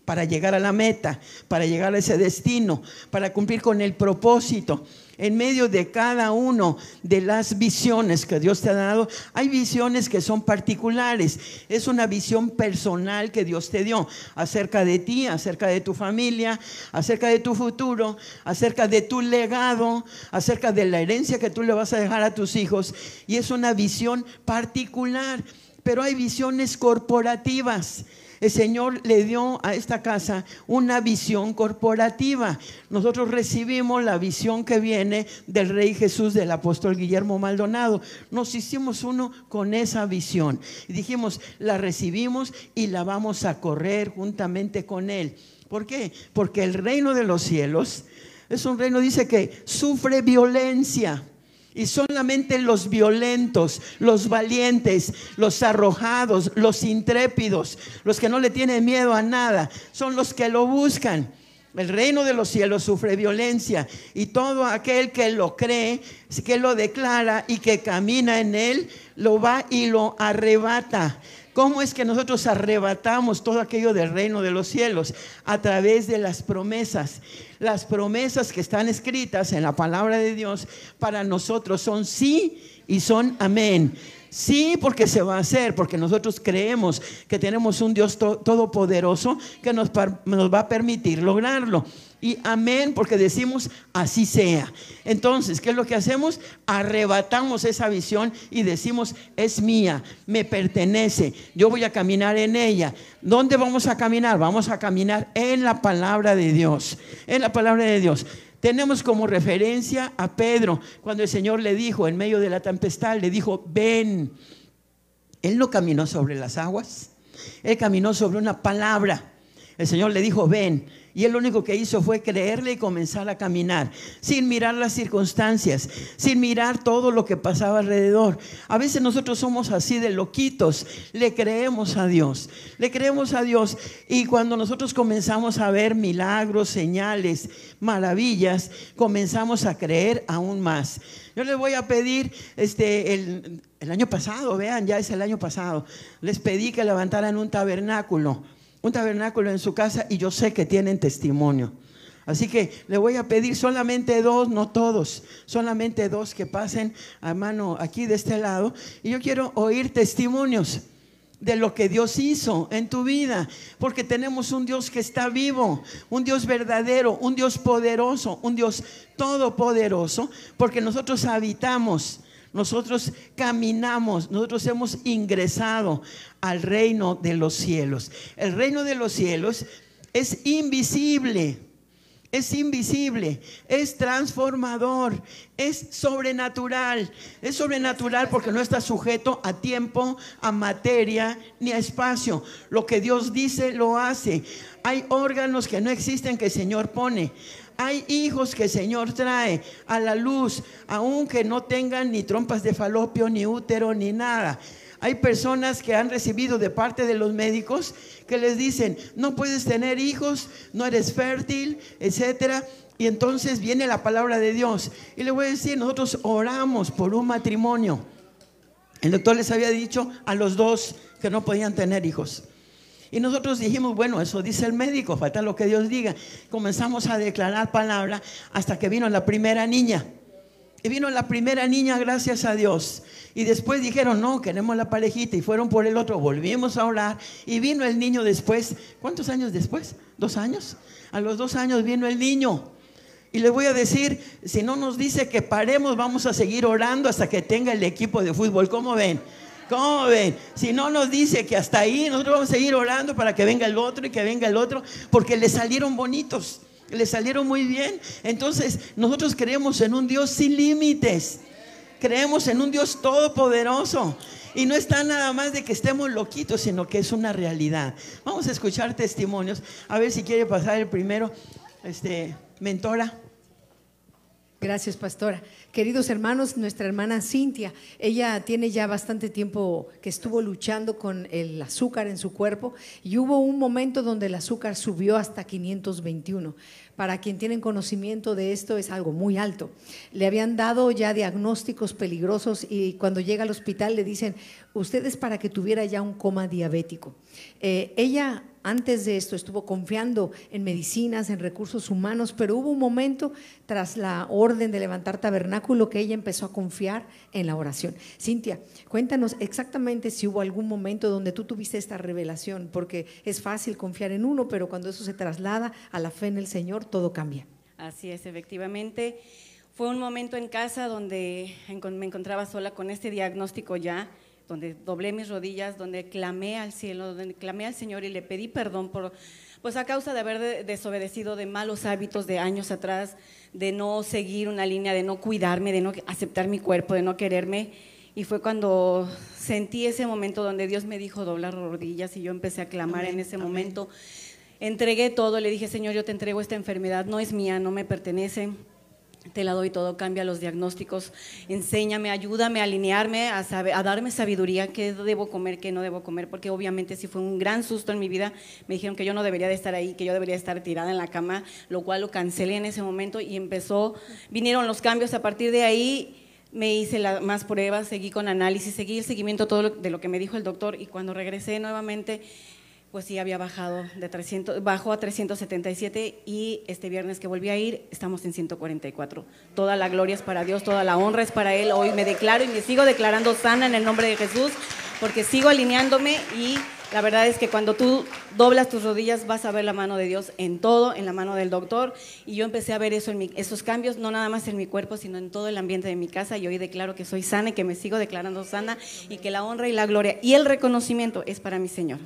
para llegar a la meta, para llegar a ese destino, para cumplir con el propósito. En medio de cada uno de las visiones que Dios te ha dado, hay visiones que son particulares. Es una visión personal que Dios te dio acerca de ti, acerca de tu familia, acerca de tu futuro, acerca de tu legado, acerca de la herencia que tú le vas a dejar a tus hijos. Y es una visión particular. Pero hay visiones corporativas el Señor le dio a esta casa una visión corporativa. Nosotros recibimos la visión que viene del Rey Jesús, del apóstol Guillermo Maldonado. Nos hicimos uno con esa visión. Y dijimos, la recibimos y la vamos a correr juntamente con Él. ¿Por qué? Porque el reino de los cielos es un reino, dice que sufre violencia. Y solamente los violentos, los valientes, los arrojados, los intrépidos, los que no le tienen miedo a nada, son los que lo buscan. El reino de los cielos sufre violencia y todo aquel que lo cree, que lo declara y que camina en él, lo va y lo arrebata. ¿Cómo es que nosotros arrebatamos todo aquello del reino de los cielos? A través de las promesas. Las promesas que están escritas en la palabra de Dios para nosotros son sí y son amén. Sí, porque se va a hacer, porque nosotros creemos que tenemos un Dios todopoderoso que nos, nos va a permitir lograrlo. Y amén, porque decimos así sea. Entonces, ¿qué es lo que hacemos? Arrebatamos esa visión y decimos, es mía, me pertenece, yo voy a caminar en ella. ¿Dónde vamos a caminar? Vamos a caminar en la palabra de Dios, en la palabra de Dios. Tenemos como referencia a Pedro, cuando el Señor le dijo en medio de la tempestad, le dijo, ven. Él no caminó sobre las aguas, él caminó sobre una palabra. El Señor le dijo, ven. Y él lo único que hizo fue creerle y comenzar a caminar, sin mirar las circunstancias, sin mirar todo lo que pasaba alrededor. A veces nosotros somos así de loquitos, le creemos a Dios, le creemos a Dios. Y cuando nosotros comenzamos a ver milagros, señales, maravillas, comenzamos a creer aún más. Yo les voy a pedir, este, el, el año pasado, vean, ya es el año pasado, les pedí que levantaran un tabernáculo un tabernáculo en su casa y yo sé que tienen testimonio. Así que le voy a pedir solamente dos, no todos, solamente dos que pasen a mano aquí de este lado. Y yo quiero oír testimonios de lo que Dios hizo en tu vida, porque tenemos un Dios que está vivo, un Dios verdadero, un Dios poderoso, un Dios todopoderoso, porque nosotros habitamos nosotros caminamos, nosotros hemos ingresado al reino de los cielos. El reino de los cielos es invisible, es invisible, es transformador, es sobrenatural. Es sobrenatural porque no está sujeto a tiempo, a materia ni a espacio. Lo que Dios dice lo hace. Hay órganos que no existen que el Señor pone. Hay hijos que el Señor trae a la luz, aunque no tengan ni trompas de falopio, ni útero, ni nada. Hay personas que han recibido de parte de los médicos que les dicen, no puedes tener hijos, no eres fértil, etcétera. Y entonces viene la palabra de Dios. Y le voy a decir, nosotros oramos por un matrimonio. El doctor les había dicho a los dos que no podían tener hijos. Y nosotros dijimos, bueno, eso dice el médico, falta lo que Dios diga. Comenzamos a declarar palabra hasta que vino la primera niña. Y vino la primera niña, gracias a Dios. Y después dijeron, no, queremos la parejita. Y fueron por el otro, volvimos a orar. Y vino el niño después. ¿Cuántos años después? ¿Dos años? A los dos años vino el niño. Y le voy a decir, si no nos dice que paremos, vamos a seguir orando hasta que tenga el equipo de fútbol. ¿Cómo ven? ¿Cómo ven? Si no nos dice que hasta ahí, nosotros vamos a seguir orando para que venga el otro y que venga el otro, porque le salieron bonitos, le salieron muy bien. Entonces, nosotros creemos en un Dios sin límites. Creemos en un Dios todopoderoso. Y no está nada más de que estemos loquitos, sino que es una realidad. Vamos a escuchar testimonios. A ver si quiere pasar el primero. Este, mentora. Gracias, pastora. Queridos hermanos, nuestra hermana Cintia, ella tiene ya bastante tiempo que estuvo luchando con el azúcar en su cuerpo y hubo un momento donde el azúcar subió hasta 521. Para quien tiene conocimiento de esto es algo muy alto. Le habían dado ya diagnósticos peligrosos y cuando llega al hospital le dicen, usted es para que tuviera ya un coma diabético. Eh, ella antes de esto estuvo confiando en medicinas, en recursos humanos, pero hubo un momento tras la orden de levantar tabernáculo que ella empezó a confiar en la oración. Cintia, cuéntanos exactamente si hubo algún momento donde tú tuviste esta revelación, porque es fácil confiar en uno, pero cuando eso se traslada a la fe en el Señor, todo cambia. Así es, efectivamente. Fue un momento en casa donde me encontraba sola con este diagnóstico ya donde doblé mis rodillas, donde clamé al cielo, donde clamé al Señor y le pedí perdón por, pues a causa de haber desobedecido de malos hábitos de años atrás, de no seguir una línea, de no cuidarme, de no aceptar mi cuerpo, de no quererme. Y fue cuando sentí ese momento donde Dios me dijo doblar rodillas y yo empecé a clamar en ese momento. Entregué todo, le dije, Señor, yo te entrego esta enfermedad, no es mía, no me pertenece te la doy todo, cambia los diagnósticos, enséñame, ayúdame a alinearme, a, a darme sabiduría, qué debo comer, qué no debo comer, porque obviamente si fue un gran susto en mi vida, me dijeron que yo no debería de estar ahí, que yo debería estar tirada en la cama, lo cual lo cancelé en ese momento y empezó, vinieron los cambios a partir de ahí. Me hice más pruebas, seguí con análisis, seguí el seguimiento todo de lo que me dijo el doctor y cuando regresé nuevamente pues sí había bajado de 300, bajó a 377 y este viernes que volví a ir estamos en 144. Toda la gloria es para Dios, toda la honra es para Él. Hoy me declaro y me sigo declarando sana en el nombre de Jesús porque sigo alineándome y la verdad es que cuando tú doblas tus rodillas vas a ver la mano de Dios en todo, en la mano del doctor. Y yo empecé a ver eso esos cambios, no nada más en mi cuerpo, sino en todo el ambiente de mi casa. Y hoy declaro que soy sana y que me sigo declarando sana y que la honra y la gloria y el reconocimiento es para mi Señor.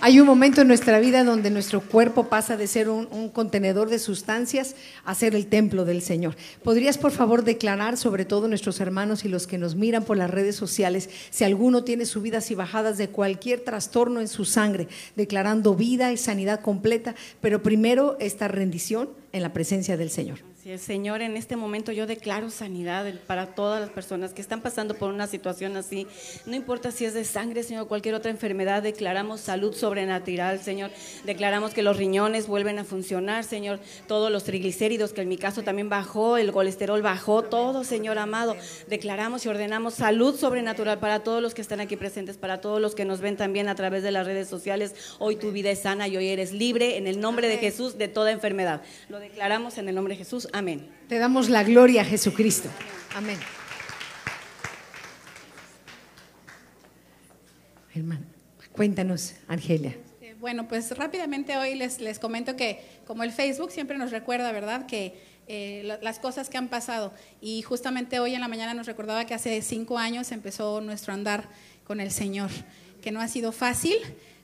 Hay un momento en nuestra vida donde nuestro cuerpo pasa de ser un, un, contenedor de sustancias a ser el templo del Señor. ¿Podrías, por favor, declarar, sobre todo nuestros hermanos y los que nos miran por las redes sociales, si alguno tiene subidas y bajadas de cualquier trastorno en su sangre, declarando vida y sanidad completa, pero primero esta rendición en la presencia del Señor? Señor, en este momento yo declaro sanidad para todas las personas que están pasando por una situación así. No importa si es de sangre, Señor, cualquier otra enfermedad, declaramos salud sobrenatural, Señor. Declaramos que los riñones vuelven a funcionar, Señor. Todos los triglicéridos, que en mi caso también bajó, el colesterol bajó, todo, Señor amado. Declaramos y ordenamos salud sobrenatural para todos los que están aquí presentes, para todos los que nos ven también a través de las redes sociales. Hoy tu vida es sana y hoy eres libre en el nombre de Jesús de toda enfermedad. Lo declaramos en el nombre de Jesús. Amén. Te damos la gloria a Jesucristo. Amén. Hermano, cuéntanos, Argelia. Este, bueno, pues rápidamente hoy les, les comento que como el Facebook siempre nos recuerda, ¿verdad? Que eh, las cosas que han pasado. Y justamente hoy en la mañana nos recordaba que hace cinco años empezó nuestro andar con el Señor, que no ha sido fácil,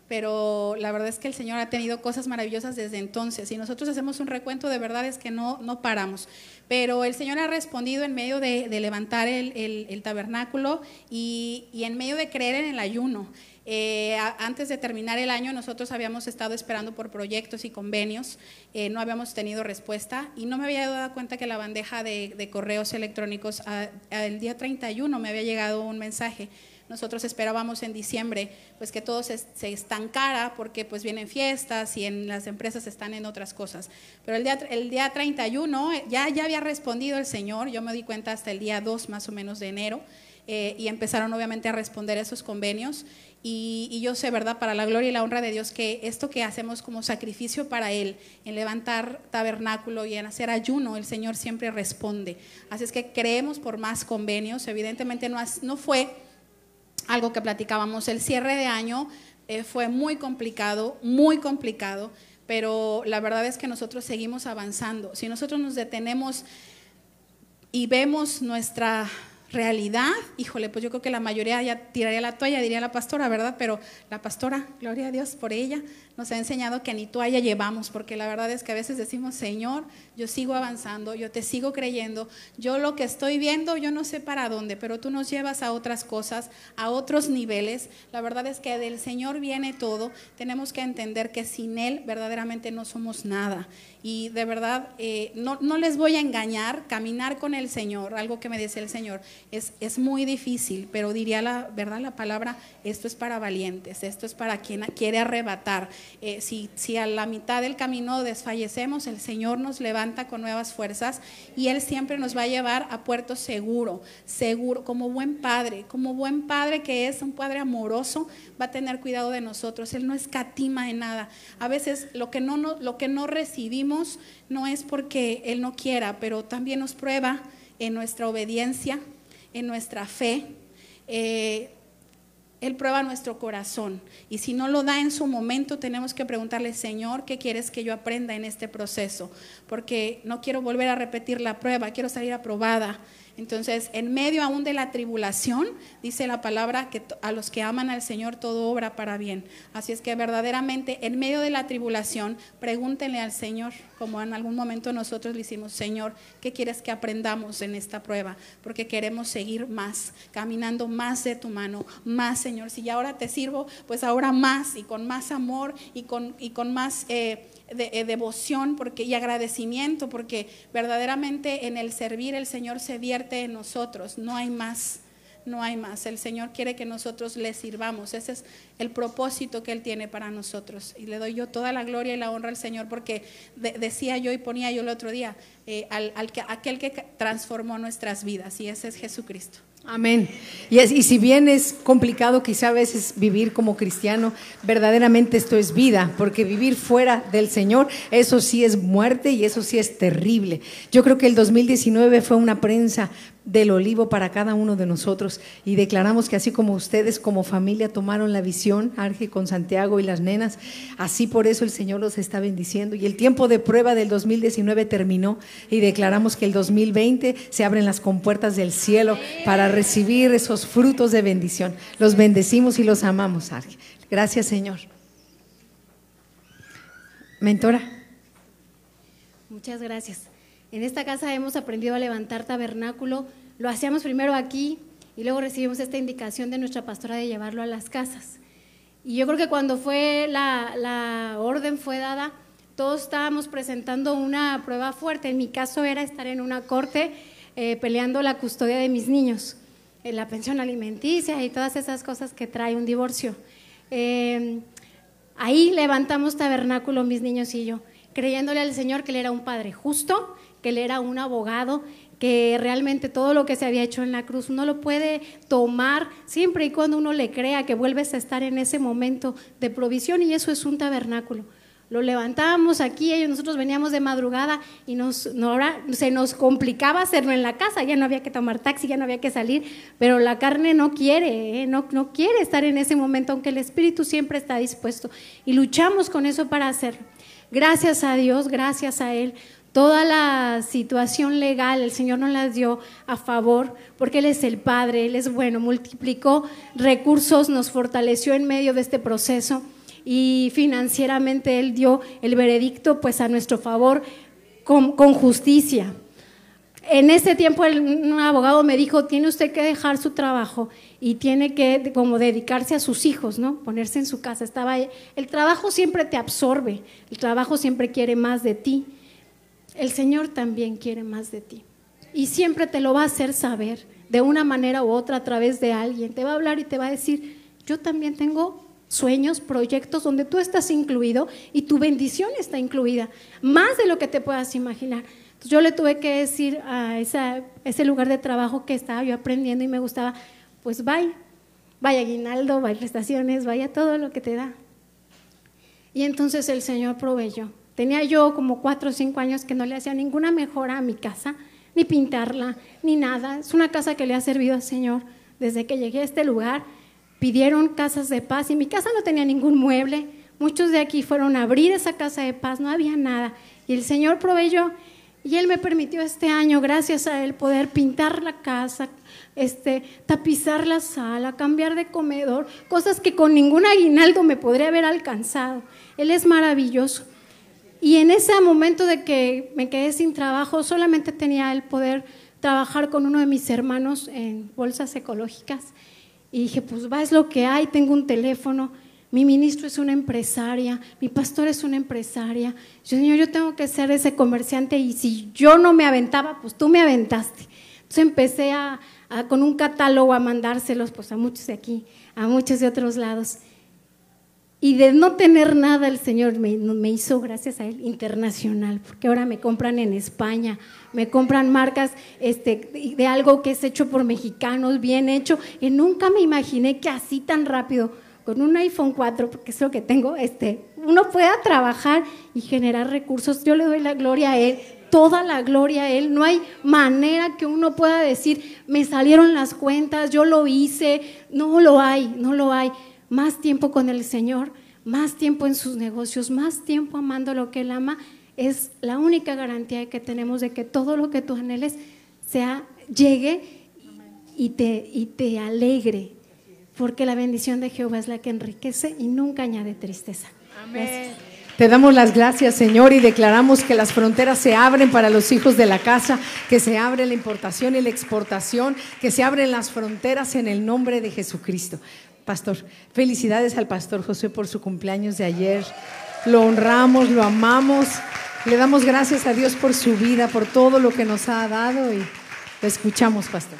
pero la verdad es que el Señor ha tenido cosas maravillosas desde entonces y nosotros hacemos un recuento de verdades que no, no paramos. Pero el Señor ha respondido en medio de, levantar el, tabernáculo y, en medio de creer en el ayuno. Eh, antes de terminar el año nosotros habíamos estado esperando por proyectos y convenios, eh, no habíamos tenido respuesta y no me había dado cuenta que la bandeja de, correos electrónicos, el día 31 me había llegado un mensaje nosotros esperábamos en diciembre pues que todo se, estancara porque pues vienen fiestas y en las empresas están en otras cosas. Pero el día, el día 31 eh, ya, ya había respondido el Señor, yo me di cuenta hasta el día 2 más o menos de enero. Eh, y empezaron obviamente a responder esos convenios. Y, y, yo sé, ¿verdad?, para la gloria y la honra de Dios, que esto que hacemos como sacrificio para Él, en levantar tabernáculo y en hacer ayuno, el Señor siempre responde. Así es que creemos por más convenios. Evidentemente no, no fue algo que platicábamos. El cierre de año eh, fue muy complicado, muy complicado, pero la verdad es que nosotros seguimos avanzando. Si nosotros nos detenemos y vemos nuestra realidad, híjole, pues yo creo que la mayoría ya tiraría la toalla, diría la pastora, ¿verdad? Pero la pastora, gloria a Dios por ella, nos ha enseñado que ni toalla llevamos, porque la verdad es que a veces decimos, Señor, yo sigo avanzando, yo te sigo creyendo, yo lo que estoy viendo, yo no sé para dónde, pero tú nos llevas a otras cosas, a otros niveles. La verdad es que del Señor viene todo, tenemos que entender que sin Él verdaderamente no somos nada. Y de verdad, eh, no, no, les voy a engañar, caminar con el Señor, algo que me dice el Señor, es, es muy difícil, pero diría la verdad la palabra, esto es para valientes, esto es para quien quiere arrebatar. Eh, si, a la mitad del camino desfallecemos, el Señor nos levanta con nuevas fuerzas y Él siempre nos va a llevar a puerto seguro, seguro, como buen padre, como buen padre que es, un padre amoroso, va a tener cuidado de nosotros. Él no escatima en nada. A veces lo que no, lo que no recibimos no es porque Él no quiera, pero también nos prueba en nuestra obediencia, en nuestra fe. Eh, él prueba nuestro corazón. Y si no lo da en su momento, tenemos que preguntarle, Señor, ¿qué quieres que yo aprenda en este proceso? Porque no quiero volver a repetir la prueba, quiero salir aprobada. Entonces, en medio aún de la tribulación, dice la palabra que a los que aman al Señor todo obra para bien. Así es que verdaderamente en medio de la tribulación, pregúntenle al Señor, como en algún momento nosotros le hicimos, Señor, ¿qué quieres que aprendamos en esta prueba? Porque queremos seguir más, caminando más de tu mano, más, Señor. Si ya ahora te sirvo, pues ahora más y con más amor y con, y con más... Eh, de, eh, devoción porque, y agradecimiento, porque verdaderamente en el servir el Señor se vierte en nosotros, no hay más, no hay más. El Señor quiere que nosotros le sirvamos, ese es el propósito que Él tiene para nosotros. Y le doy yo toda la gloria y la honra al Señor, porque decía yo y ponía yo el otro día, eh, al, aquel que transformó nuestras vidas, y ese es Jesucristo. Amén. Y, y, si bien es complicado quizá a veces vivir como cristiano, verdaderamente esto es vida, porque vivir fuera del Señor, eso sí es muerte y eso sí es terrible. Yo creo que el 2019 fue una prensa del olivo para cada uno de nosotros y declaramos que así como ustedes como familia tomaron la visión, Arge con Santiago y las nenas, así por eso el Señor los está bendiciendo y el tiempo de prueba del 2019 terminó y declaramos que el 2020 se abren las compuertas del cielo para recibir esos frutos de bendición. Los bendecimos y los amamos, Arge. Gracias, Señor. Mentora. Muchas gracias. En esta casa hemos aprendido a levantar tabernáculo. Lo hacíamos primero aquí y luego recibimos esta indicación de nuestra pastora de llevarlo a las casas. Y yo creo que cuando fue la, orden fue dada, todos estábamos presentando una prueba fuerte. En mi caso era estar en una corte eh, peleando la custodia de mis niños, la pensión alimenticia y todas esas cosas que trae un divorcio. Eh, ahí levantamos tabernáculo mis niños y yo, creyéndole al Señor que Él era un Padre justo, que Él era un abogado, que realmente todo lo que se había hecho en la cruz uno lo puede tomar siempre y cuando uno le crea que vuelves a estar en ese momento de provisión y eso es un tabernáculo. Lo levantábamos aquí, y nosotros veníamos de madrugada y nos, se nos complicaba hacerlo en la casa, ya no había que tomar taxi, ya no había que salir, pero la carne no quiere, ¿eh? no, no quiere estar en ese momento, aunque el espíritu siempre está dispuesto y luchamos con eso para hacerlo. Gracias a Dios, gracias a Él, Toda la situación legal el Señor nos las dio a favor porque Él es el Padre, Él es bueno, multiplicó recursos, nos fortaleció en medio de este proceso y financieramente Él dio el veredicto pues a nuestro favor con, justicia. En ese tiempo un abogado me dijo, tiene usted que dejar su trabajo y tiene que como dedicarse a sus hijos, ¿no? Ponerse en su casa. Estaba el trabajo siempre te absorbe, el trabajo siempre quiere más de ti el Señor también quiere más de ti. Y siempre te lo va a hacer saber, de una manera u otra, a través de alguien. Te va a hablar y te va a decir, yo también tengo sueños, proyectos donde tú estás incluido y tu bendición está incluida, más de lo que te puedas imaginar. Entonces yo le tuve que decir a ese lugar de trabajo que estaba yo aprendiendo y me gustaba, pues vaya, vaya aguinaldo, vaya prestaciones, vaya todo lo que te da. Y entonces el Señor proveyó. Tenía yo como cuatro o cinco años que no le hacía ninguna mejora a mi casa, ni pintarla, ni nada. Es una casa que le ha servido al Señor desde que llegué a este lugar. Pidieron casas de paz y mi casa no tenía ningún mueble. Muchos de aquí fueron a abrir esa casa de paz, no había nada. Y el Señor proveyó y Él me permitió este año, gracias a Él, poder pintar la casa, este, tapizar la sala, cambiar de comedor, cosas que con ningún aguinaldo me podría haber alcanzado. Él es maravilloso. Y en ese momento de que me quedé sin trabajo, solamente tenía el poder trabajar con uno de mis hermanos en bolsas ecológicas. Y dije, pues va, es lo que hay, tengo un teléfono, mi ministro es una empresaria, mi pastor es una empresaria. Yo, Señor, yo tengo que ser ese comerciante y si yo no me aventaba, pues tú me aventaste. Entonces empecé a, con un catálogo a mandárselos pues, a muchos de aquí, a muchos de otros lados. Y de no tener nada, el Señor me, hizo, gracias a Él, internacional, porque ahora me compran en España, me compran marcas este, de algo que es hecho por mexicanos, bien hecho, y nunca me imaginé que así tan rápido, con un iPhone 4, porque es lo que tengo, este, uno pueda trabajar y generar recursos. Yo le doy la gloria a Él, toda la gloria a Él. No hay manera que uno pueda decir, me salieron las cuentas, yo lo hice. No lo hay, no lo hay más tiempo con el Señor, más tiempo en sus negocios, más tiempo amando lo que Él ama, es la única garantía que tenemos de que todo lo que tú anheles sea, llegue y te, y te alegre, porque la bendición de Jehová es la que enriquece y nunca añade tristeza. Amén. Te damos las gracias, Señor, y declaramos que las fronteras se abren para los hijos de la casa, que se abre la importación y la exportación, que se abren las fronteras en el nombre de Jesucristo. Pastor, felicidades al pastor José por su cumpleaños de ayer. Lo honramos, lo amamos. Le damos gracias a Dios por su vida, por todo lo que nos ha dado y lo escuchamos, pastor.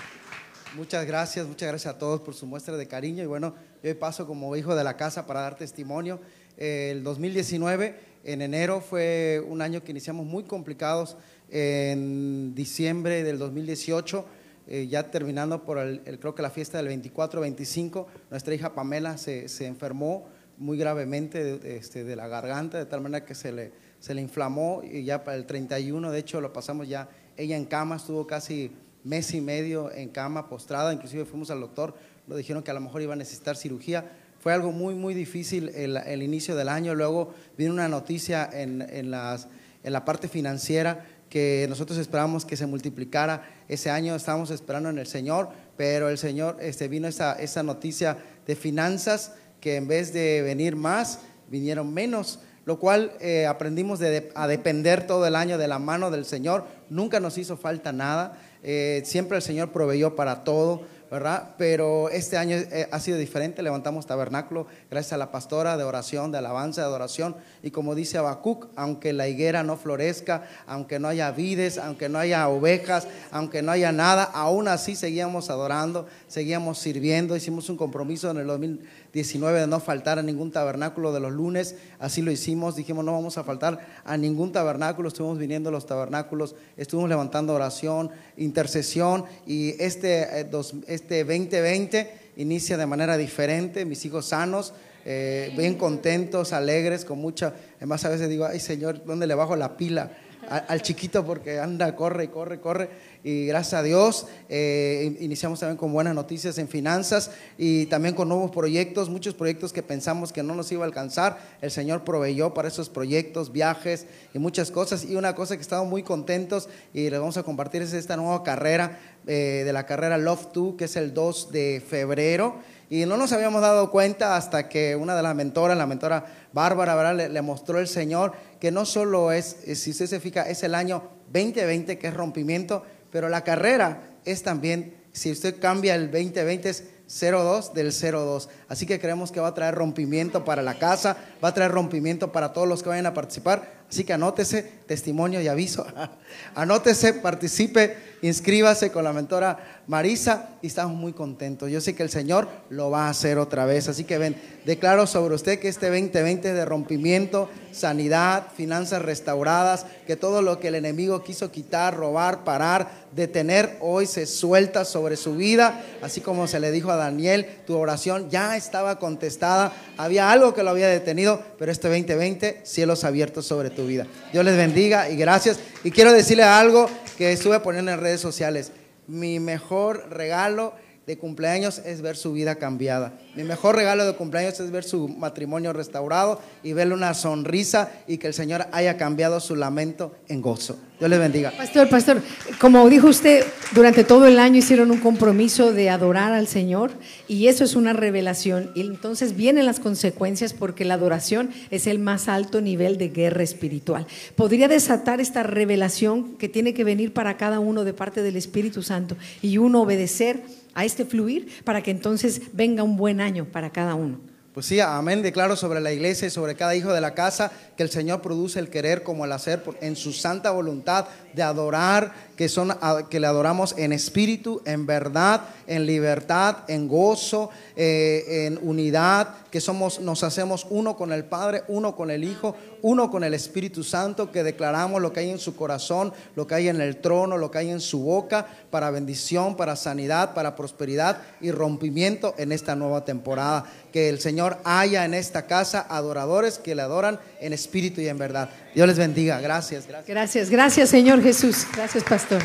Muchas gracias, muchas gracias a todos por su muestra de cariño. Y bueno, yo paso como hijo de la casa para dar testimonio. El 2019, en enero, fue un año que iniciamos muy complicados. En diciembre del 2018 eh, ya terminando por el, creo que la fiesta del 24-25, nuestra hija Pamela se, se enfermó muy gravemente de, este, de, la garganta, de tal manera que se le, se le inflamó y ya para el 31, de hecho, lo pasamos ya ella en cama, estuvo casi mes y medio en cama, postrada, inclusive fuimos al doctor, lo dijeron que a lo mejor iba a necesitar cirugía. Fue algo muy, muy difícil el, el inicio del año. Luego vino una noticia en, en, las, en la parte financiera que nosotros esperábamos que se multiplicara. Ese año estábamos esperando en el Señor, pero el Señor este, vino esa, esa noticia de finanzas que en vez de venir más, vinieron menos. lo cual eh, aprendimos a depender todo el año de la mano del Señor. Nunca nos hizo falta nada. Eh, siempre el Señor proveyó para todo, ¿verdad? Pero este año eh, ha sido diferente. Levantamos tabernáculo gracias a la pastora de oración, de alabanza, de adoración. Y como dice Habacuc, aunque la higuera no florezca, aunque no haya vides, aunque no haya ovejas, aunque no haya nada, aún así seguíamos adorando, seguíamos sirviendo. Hicimos un compromiso en el 2019 de no faltar a ningún tabernáculo de los lunes. Así lo hicimos. Dijimos, no vamos a faltar a ningún tabernáculo. Estuvimos viniendo a los tabernáculos, estuvimos levantando oración, intercesión. Y este, eh, este 2020 inicia de manera diferente. Mis hijos sanos. Eh, bien contentos, alegres, con mucha. Además, a veces digo, ay Señor, ¿dónde le bajo la pila al chiquito? Porque anda, corre, corre, corre. Y gracias a Dios, eh, in- iniciamos también con buenas noticias en finanzas y también con nuevos proyectos, muchos proyectos que pensamos que no nos iba a alcanzar. El Señor proveyó para esos proyectos, viajes y muchas cosas. Y una cosa que estamos muy contentos y les vamos a compartir es esta nueva carrera eh, de la carrera Love 2, que es el 2 de febrero. Y no nos habíamos dado cuenta hasta que una de las mentoras, la mentora Bárbara, ¿verdad? Le, le mostró el Señor que no solo es, eh, si usted se fija, es el año 2020 que es rompimiento, pero la carrera es también, si usted cambia el 2020 es 02 del 02. Así que creemos que va a traer rompimiento para la casa, va a traer rompimiento para todos los que vayan a participar. Así que anótese, testimonio y aviso. anótese, participe, inscríbase con la mentora Marisa y estamos muy contentos. Yo sé que el Señor lo va a hacer otra vez. Así que ven, declaro sobre usted que este 2020 es de rompimiento, sanidad, finanzas restauradas, que todo lo que el enemigo quiso quitar, robar, parar, detener, hoy se suelta sobre su vida. Así como se le dijo a Daniel, tu oración ya estaba contestada. Había algo que lo había detenido, pero este 2020, cielos abiertos sobre tu vida. Dios les bendiga y gracias. Y quiero decirle algo que estuve poniendo en redes sociales. Mi mejor regalo de cumpleaños es ver su vida cambiada. Mi mejor regalo de cumpleaños es ver su matrimonio restaurado y verle una sonrisa y que el Señor haya cambiado su lamento en gozo. Dios les bendiga. Pastor, pastor, como dijo usted, durante todo el año hicieron un compromiso de adorar al Señor y eso es una revelación. Y entonces vienen las consecuencias porque la adoración es el más alto nivel de guerra espiritual. Podría desatar esta revelación que tiene que venir para cada uno de parte del Espíritu Santo y uno obedecer a este fluir para que entonces venga un buen año para cada uno. Pues sí, amén. Declaro sobre la iglesia y sobre cada hijo de la casa que el Señor produce el querer como el hacer en su santa voluntad de adorar, que, son, que le adoramos en espíritu, en verdad, en libertad, en gozo, eh, en unidad, que somos, nos hacemos uno con el Padre, uno con el Hijo, uno con el Espíritu Santo, que declaramos lo que hay en su corazón, lo que hay en el trono, lo que hay en su boca, para bendición, para sanidad, para prosperidad y rompimiento en esta nueva temporada. Que el Señor haya en esta casa adoradores que le adoran en espíritu y en verdad. Dios les bendiga. Gracias, gracias. Gracias, gracias Señor Jesús. Gracias, pastor.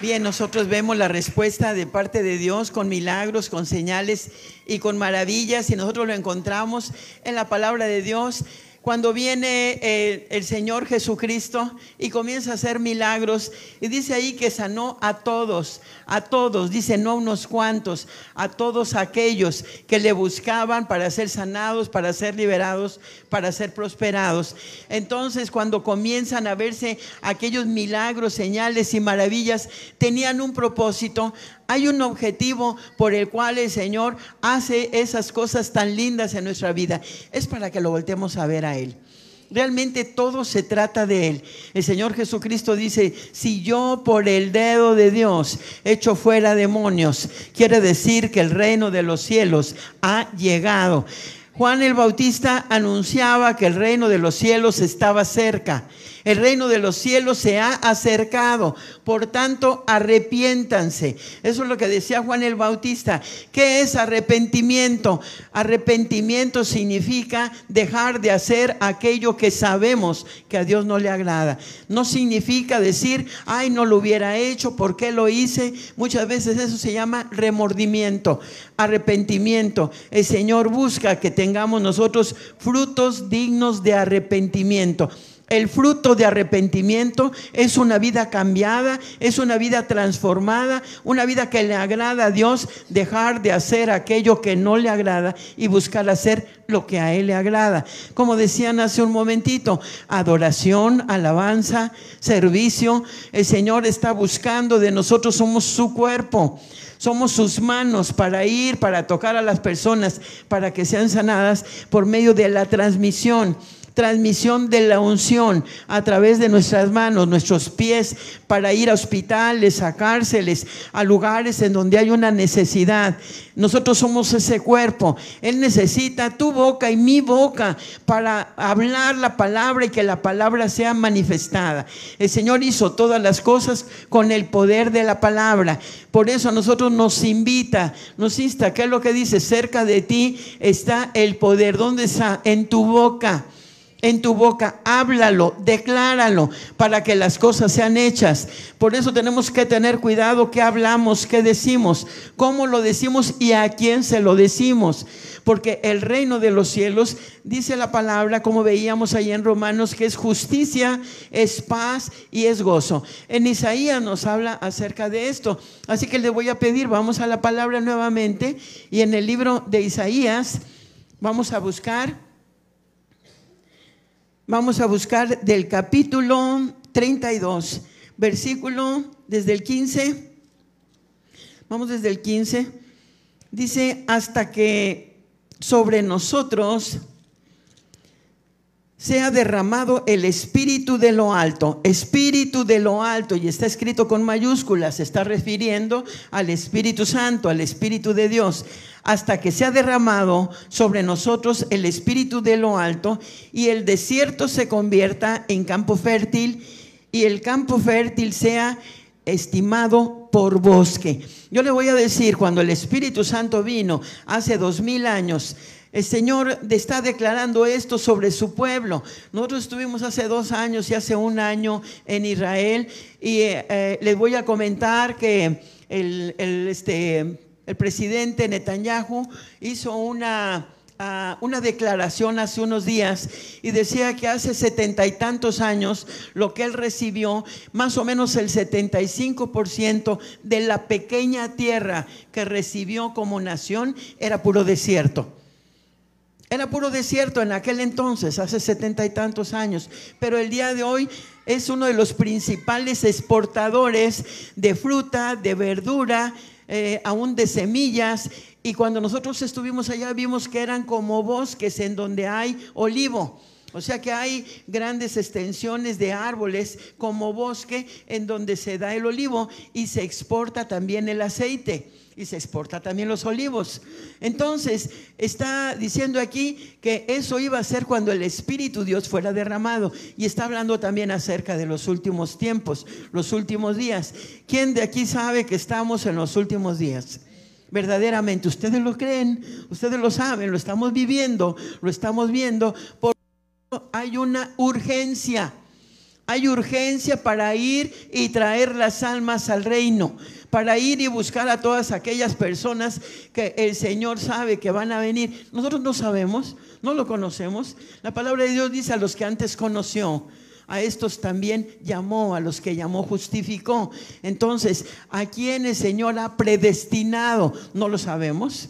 Bien, nosotros vemos la respuesta de parte de Dios con milagros, con señales y con maravillas y nosotros lo encontramos en la palabra de Dios. Cuando viene eh, el Señor Jesucristo y comienza a hacer milagros, y dice ahí que sanó a todos, a todos, dice no a unos cuantos, a todos aquellos que le buscaban para ser sanados, para ser liberados, para ser prosperados. Entonces, cuando comienzan a verse aquellos milagros, señales y maravillas, tenían un propósito, hay un objetivo por el cual el Señor hace esas cosas tan lindas en nuestra vida. Es para que lo voltemos a ver a Él. Realmente todo se trata de Él. El Señor Jesucristo dice, si yo por el dedo de Dios echo fuera demonios, quiere decir que el reino de los cielos ha llegado. Juan el Bautista anunciaba que el reino de los cielos estaba cerca. El reino de los cielos se ha acercado. Por tanto, arrepiéntanse. Eso es lo que decía Juan el Bautista. ¿Qué es arrepentimiento? Arrepentimiento significa dejar de hacer aquello que sabemos que a Dios no le agrada. No significa decir, ay, no lo hubiera hecho, ¿por qué lo hice? Muchas veces eso se llama remordimiento, arrepentimiento. El Señor busca que tengamos nosotros frutos dignos de arrepentimiento. El fruto de arrepentimiento es una vida cambiada, es una vida transformada, una vida que le agrada a Dios, dejar de hacer aquello que no le agrada y buscar hacer lo que a Él le agrada. Como decían hace un momentito, adoración, alabanza, servicio. El Señor está buscando de nosotros, somos su cuerpo. Somos sus manos para ir, para tocar a las personas, para que sean sanadas por medio de la transmisión transmisión de la unción a través de nuestras manos, nuestros pies, para ir a hospitales, a cárceles, a lugares en donde hay una necesidad. Nosotros somos ese cuerpo. Él necesita tu boca y mi boca para hablar la palabra y que la palabra sea manifestada. El Señor hizo todas las cosas con el poder de la palabra. Por eso a nosotros nos invita, nos insta, ¿qué es lo que dice? Cerca de ti está el poder. ¿Dónde está? En tu boca en tu boca, háblalo, decláralo para que las cosas sean hechas. Por eso tenemos que tener cuidado qué hablamos, qué decimos, cómo lo decimos y a quién se lo decimos. Porque el reino de los cielos, dice la palabra, como veíamos ahí en Romanos, que es justicia, es paz y es gozo. En Isaías nos habla acerca de esto. Así que le voy a pedir, vamos a la palabra nuevamente y en el libro de Isaías vamos a buscar Vamos a buscar del capítulo 32, versículo desde el 15. Vamos desde el 15. Dice, hasta que sobre nosotros sea derramado el espíritu de lo alto, espíritu de lo alto, y está escrito con mayúsculas, se está refiriendo al Espíritu Santo, al Espíritu de Dios, hasta que sea derramado sobre nosotros el espíritu de lo alto y el desierto se convierta en campo fértil y el campo fértil sea estimado por bosque. Yo le voy a decir, cuando el Espíritu Santo vino hace dos mil años, el Señor está declarando esto sobre su pueblo. Nosotros estuvimos hace dos años y hace un año en Israel y eh, eh, les voy a comentar que el, este, el presidente Netanyahu hizo una, ah, una declaración hace unos días y decía que hace setenta y tantos años lo que él recibió, más o menos el 75% de la pequeña tierra que recibió como nación era puro desierto. Era puro desierto en aquel entonces, hace setenta y tantos años, pero el día de hoy es uno de los principales exportadores de fruta, de verdura, eh, aún de semillas. Y cuando nosotros estuvimos allá vimos que eran como bosques en donde hay olivo. O sea que hay grandes extensiones de árboles como bosque en donde se da el olivo y se exporta también el aceite y se exporta también los olivos. Entonces, está diciendo aquí que eso iba a ser cuando el Espíritu Dios fuera derramado. Y está hablando también acerca de los últimos tiempos, los últimos días. ¿Quién de aquí sabe que estamos en los últimos días? Verdaderamente, ustedes lo creen, ustedes lo saben, lo estamos viviendo, lo estamos viendo. Por hay una urgencia. Hay urgencia para ir y traer las almas al reino para ir y buscar a todas aquellas personas que el Señor sabe que van a venir. Nosotros no sabemos, no lo conocemos. La palabra de Dios dice a los que antes conoció. A estos también llamó, a los que llamó justificó. Entonces, ¿a quién el Señor ha predestinado? No lo sabemos.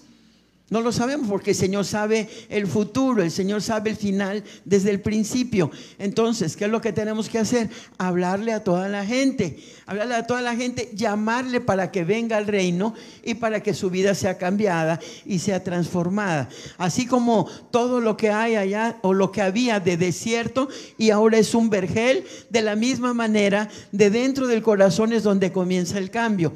No lo sabemos porque el Señor sabe el futuro, el Señor sabe el final desde el principio. Entonces, ¿qué es lo que tenemos que hacer? Hablarle a toda la gente, hablarle a toda la gente, llamarle para que venga al reino y para que su vida sea cambiada y sea transformada. Así como todo lo que hay allá o lo que había de desierto y ahora es un vergel, de la misma manera, de dentro del corazón es donde comienza el cambio.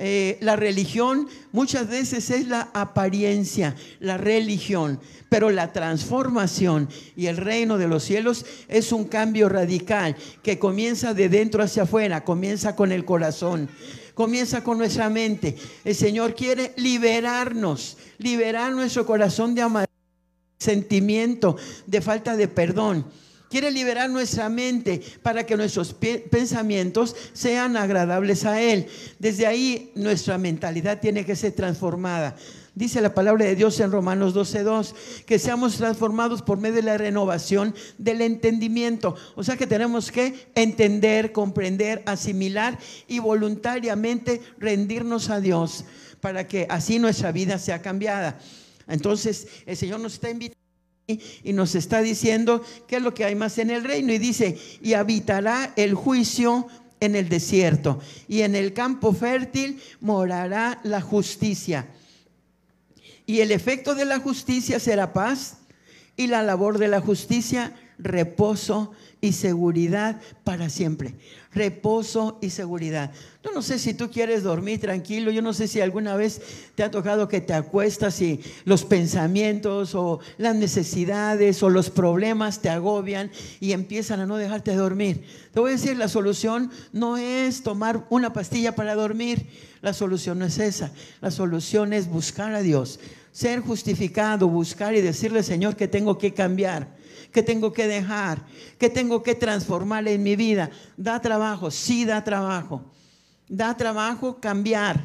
Eh, la religión muchas veces es la apariencia, la religión, pero la transformación y el reino de los cielos es un cambio radical que comienza de dentro hacia afuera, comienza con el corazón comienza con nuestra mente. El Señor quiere liberarnos, liberar nuestro corazón de amargura, sentimiento, de falta de perdón. Quiere liberar nuestra mente para que nuestros pensamientos sean agradables a Él. Desde ahí nuestra mentalidad tiene que ser transformada. Dice la palabra de Dios en Romanos 12:2, que seamos transformados por medio de la renovación del entendimiento. O sea que tenemos que entender, comprender, asimilar y voluntariamente rendirnos a Dios para que así nuestra vida sea cambiada. Entonces, el Señor nos está invitando y nos está diciendo qué es lo que hay más en el reino. Y dice, y habitará el juicio en el desierto, y en el campo fértil morará la justicia. Y el efecto de la justicia será paz, y la labor de la justicia reposo y seguridad para siempre. Reposo y seguridad. Yo no sé si tú quieres dormir tranquilo, yo no sé si alguna vez te ha tocado que te acuestas y los pensamientos o las necesidades o los problemas te agobian y empiezan a no dejarte dormir. Te voy a decir, la solución no es tomar una pastilla para dormir, la solución no es esa, la solución es buscar a Dios, ser justificado, buscar y decirle, Señor, que tengo que cambiar que tengo que dejar, que tengo que transformar en mi vida. Da trabajo, sí da trabajo. Da trabajo cambiar,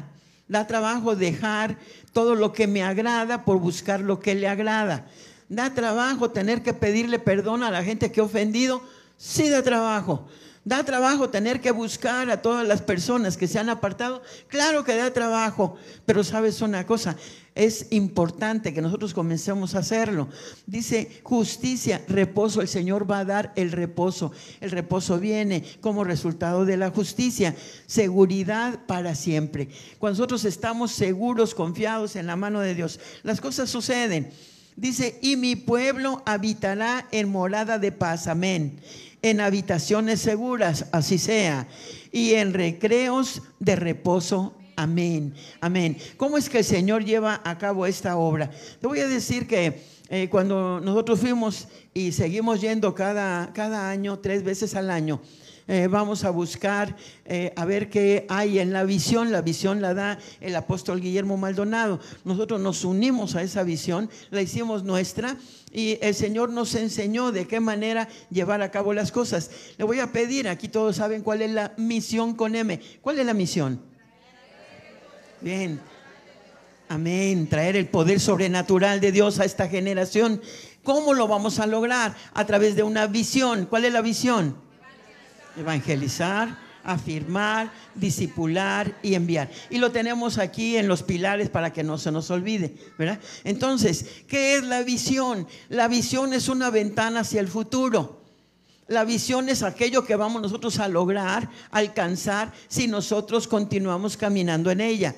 da trabajo dejar todo lo que me agrada por buscar lo que le agrada. Da trabajo tener que pedirle perdón a la gente que he ofendido, sí da trabajo. Da trabajo tener que buscar a todas las personas que se han apartado. Claro que da trabajo, pero sabes una cosa, es importante que nosotros comencemos a hacerlo. Dice justicia, reposo, el Señor va a dar el reposo. El reposo viene como resultado de la justicia, seguridad para siempre. Cuando nosotros estamos seguros, confiados en la mano de Dios, las cosas suceden. Dice, y mi pueblo habitará en morada de paz. Amén en habitaciones seguras, así sea, y en recreos de reposo. Amén, amén. ¿Cómo es que el Señor lleva a cabo esta obra? Te voy a decir que eh, cuando nosotros fuimos y seguimos yendo cada, cada año, tres veces al año, eh, vamos a buscar eh, a ver qué hay en la visión. La visión la da el apóstol Guillermo Maldonado. Nosotros nos unimos a esa visión, la hicimos nuestra y el Señor nos enseñó de qué manera llevar a cabo las cosas. Le voy a pedir, aquí todos saben cuál es la misión con M. ¿Cuál es la misión? Bien. Amén. Traer el poder sobrenatural de Dios a esta generación. ¿Cómo lo vamos a lograr? A través de una visión. ¿Cuál es la visión? Evangelizar, afirmar, disipular y enviar. Y lo tenemos aquí en los pilares para que no se nos olvide, ¿verdad? Entonces, ¿qué es la visión? La visión es una ventana hacia el futuro. La visión es aquello que vamos nosotros a lograr, alcanzar, si nosotros continuamos caminando en ella.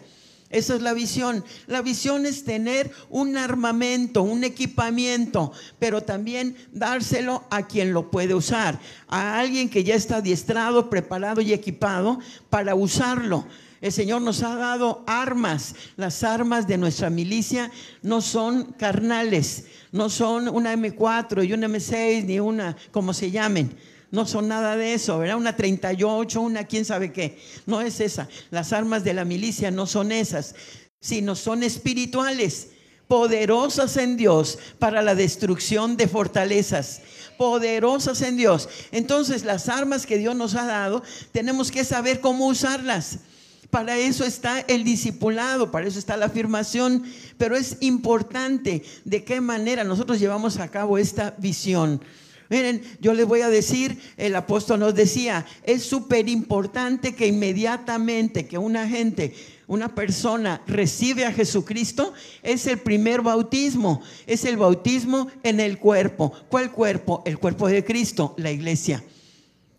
Esa es la visión. La visión es tener un armamento, un equipamiento, pero también dárselo a quien lo puede usar, a alguien que ya está adiestrado, preparado y equipado para usarlo. El Señor nos ha dado armas. Las armas de nuestra milicia no son carnales, no son una M4 y una M6 ni una, como se llamen no son nada de eso, ¿verdad? Una 38, una quién sabe qué. No es esa. Las armas de la milicia no son esas, sino son espirituales, poderosas en Dios para la destrucción de fortalezas. Poderosas en Dios. Entonces las armas que Dios nos ha dado, tenemos que saber cómo usarlas. Para eso está el discipulado, para eso está la afirmación, pero es importante de qué manera nosotros llevamos a cabo esta visión. Miren, yo les voy a decir, el apóstol nos decía, es súper importante que inmediatamente que una gente, una persona recibe a Jesucristo, es el primer bautismo, es el bautismo en el cuerpo. ¿Cuál cuerpo? El cuerpo de Cristo, la iglesia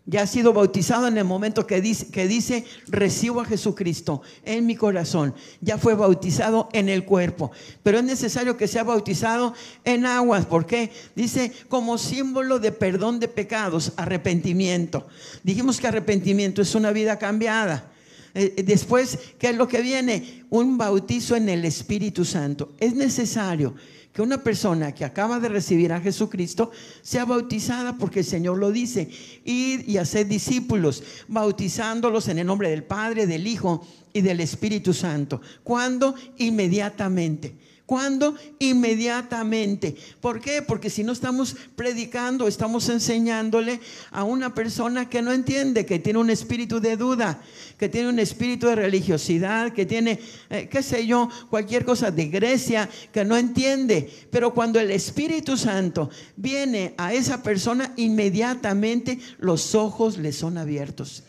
ya ha sido bautizado en el momento que dice, que dice, recibo a Jesucristo en mi corazón. Ya fue bautizado en el cuerpo. Pero es necesario que sea bautizado en aguas. ¿Por qué? Dice, como símbolo de perdón de pecados, arrepentimiento. Dijimos que arrepentimiento es una vida cambiada. Eh, eh, después, ¿qué es lo que viene? Un bautizo en el Espíritu Santo. Es necesario que una persona que acaba de recibir a Jesucristo sea bautizada porque el Señor lo dice. Ir y hacer discípulos, bautizándolos en el nombre del Padre, del Hijo y del Espíritu Santo. ¿Cuándo? Inmediatamente. ¿Cuándo? Inmediatamente. ¿Por qué? Porque si no estamos predicando, estamos enseñándole a una persona que no entiende, que tiene un espíritu de duda, que tiene un espíritu de religiosidad, que tiene, eh, qué sé yo, cualquier cosa de Grecia, que no entiende. Pero cuando el Espíritu Santo viene a esa persona, inmediatamente los ojos le son abiertos.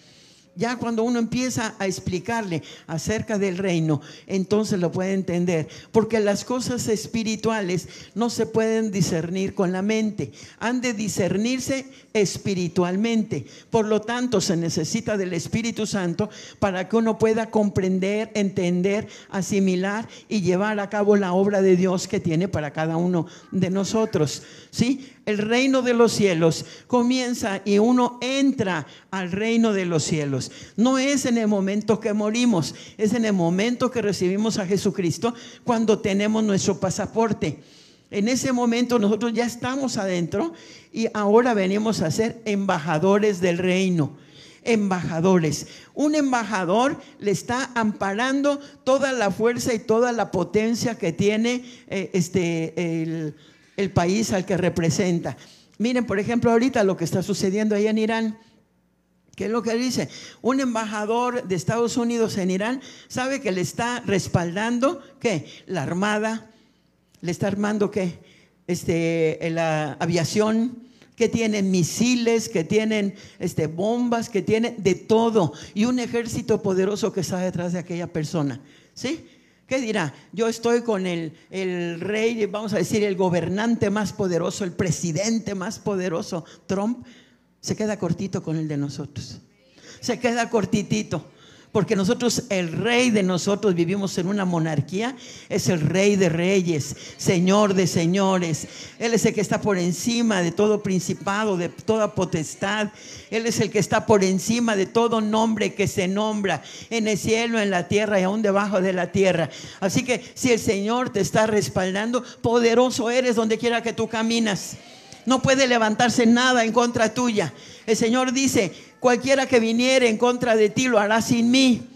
Ya cuando uno empieza a explicarle acerca del reino, entonces lo puede entender. Porque las cosas espirituales no se pueden discernir con la mente, han de discernirse espiritualmente. Por lo tanto, se necesita del Espíritu Santo para que uno pueda comprender, entender, asimilar y llevar a cabo la obra de Dios que tiene para cada uno de nosotros. ¿Sí? El reino de los cielos comienza y uno entra al reino de los cielos. No es en el momento que morimos, es en el momento que recibimos a Jesucristo cuando tenemos nuestro pasaporte. En ese momento nosotros ya estamos adentro y ahora venimos a ser embajadores del reino embajadores. Un embajador le está amparando toda la fuerza y toda la potencia que tiene eh, este, el, el país al que representa. Miren, por ejemplo, ahorita lo que está sucediendo ahí en Irán. ¿Qué es lo que dice? Un embajador de Estados Unidos en Irán sabe que le está respaldando, ¿qué? La armada, le está armando, ¿qué? Este, la aviación, que tienen misiles, que tienen este, bombas, que tienen de todo. Y un ejército poderoso que está detrás de aquella persona. ¿Sí? ¿Qué dirá? Yo estoy con el, el, rey, vamos a decir, el gobernante más poderoso, el presidente más poderoso, Trump, se queda cortito con el de nosotros. Se queda cortitito. Porque nosotros, el rey de nosotros, vivimos en una monarquía, es el rey de reyes, señor de señores. Él es el que está por encima de todo principado, de toda potestad. Él es el que está por encima de todo nombre que se nombra en el cielo, en la tierra y aún debajo de la tierra. Así que si el Señor te está respaldando, poderoso eres donde quiera que tú caminas. No puede levantarse nada en contra tuya. El Señor dice, cualquiera que viniere en contra de ti lo hará sin mí.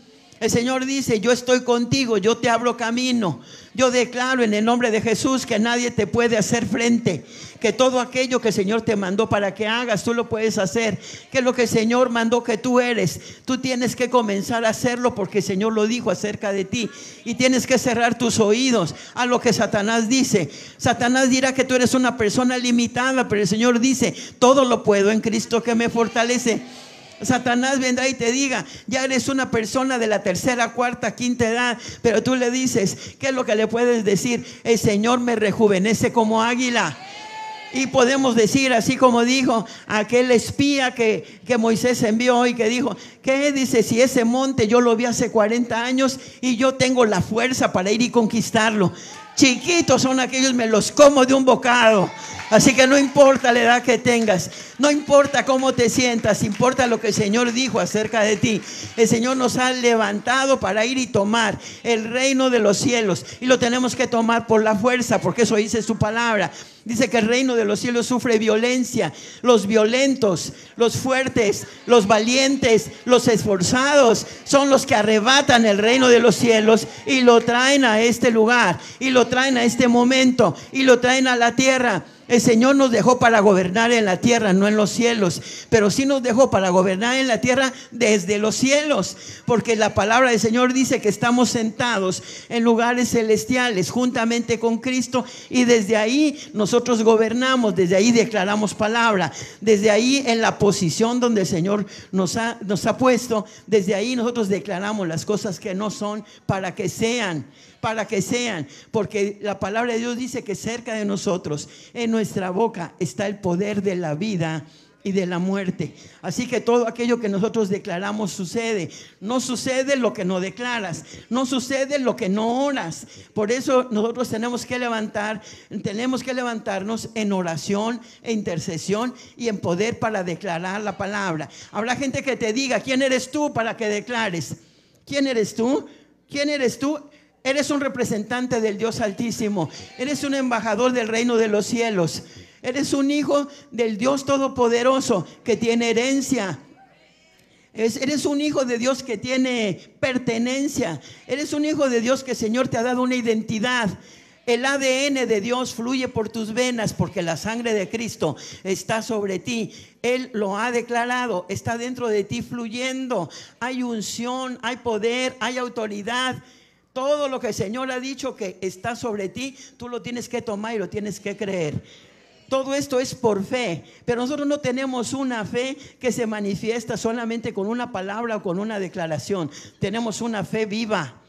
El Señor dice, yo estoy contigo, yo te abro camino. Yo declaro en el nombre de Jesús que nadie te puede hacer frente, que todo aquello que el Señor te mandó para que hagas, tú lo puedes hacer, que lo que el Señor mandó que tú eres, tú tienes que comenzar a hacerlo porque el Señor lo dijo acerca de ti y tienes que cerrar tus oídos a lo que Satanás dice. Satanás dirá que tú eres una persona limitada, pero el Señor dice, todo lo puedo en Cristo que me fortalece. Satanás vendrá y te diga, ya eres una persona de la tercera, cuarta, quinta edad, pero tú le dices, ¿qué es lo que le puedes decir? El Señor me rejuvenece como águila. Y podemos decir, así como dijo aquel espía que, que, Moisés envió y que dijo, ¿qué dice? Si ese monte yo lo vi hace 40 años y yo tengo la fuerza para ir y conquistarlo. Chiquitos son aquellos, me los como de un bocado. Así que no importa la edad que tengas, no importa cómo te sientas, importa lo que el Señor dijo acerca de ti. El Señor nos ha levantado para ir y tomar el reino de los cielos y lo tenemos que tomar por la fuerza, porque eso dice su palabra. Dice que el reino de los cielos sufre violencia. Los violentos, los fuertes, los valientes, los esforzados son los que arrebatan el reino de los cielos y lo traen a este lugar y lo traen a este momento y lo traen a la tierra. El Señor nos dejó para gobernar en la tierra, no en los cielos, pero sí nos dejó para gobernar en la tierra desde los cielos, porque la palabra del Señor dice que estamos sentados en lugares celestiales juntamente con Cristo y desde ahí nosotros gobernamos, desde ahí declaramos palabra, desde ahí en la posición donde el Señor nos ha, nos ha puesto, desde ahí nosotros declaramos las cosas que no son para que sean para que sean, porque la palabra de Dios dice que cerca de nosotros, en nuestra boca, está el poder de la vida y de la muerte. Así que todo aquello que nosotros declaramos sucede. No sucede lo que no declaras, no sucede lo que no oras. Por eso nosotros tenemos que levantar, tenemos que levantarnos en oración e intercesión y en poder para declarar la palabra. Habrá gente que te diga, ¿quién eres tú para que declares? ¿Quién eres tú? ¿Quién eres tú? Eres un representante del Dios Altísimo. Eres un embajador del reino de los cielos. Eres un hijo del Dios Todopoderoso que tiene herencia. eres un hijo de Dios que tiene pertenencia. Eres un hijo de Dios que Señor te ha dado una identidad. El ADN de Dios fluye por tus venas porque la sangre de Cristo está sobre ti. Él lo ha declarado, está dentro de ti fluyendo. Hay unción, hay poder, hay autoridad. Todo lo que el Señor ha dicho que está sobre ti, tú lo tienes que tomar y lo tienes que creer. Todo esto es por fe, pero nosotros no tenemos una fe que se manifiesta solamente con una palabra o con una declaración. Tenemos una fe viva.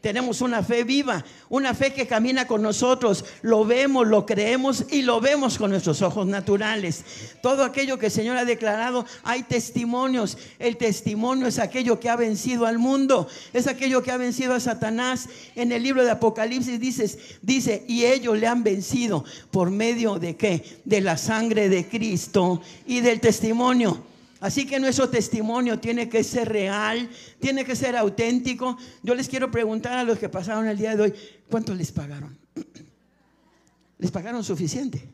Tenemos una fe viva, una fe que camina con nosotros. Lo vemos, lo creemos y lo vemos con nuestros ojos naturales. Todo aquello que el Señor ha declarado, hay testimonios. El testimonio es aquello que ha vencido al mundo, es aquello que ha vencido a Satanás. En el libro de Apocalipsis dices, dice, y ellos le han vencido por medio de qué? De la sangre de Cristo y del testimonio. Así que nuestro testimonio tiene que ser real, tiene que ser auténtico. Yo les quiero preguntar a los que pasaron el día de hoy, ¿cuánto les pagaron? ¿Les pagaron suficiente?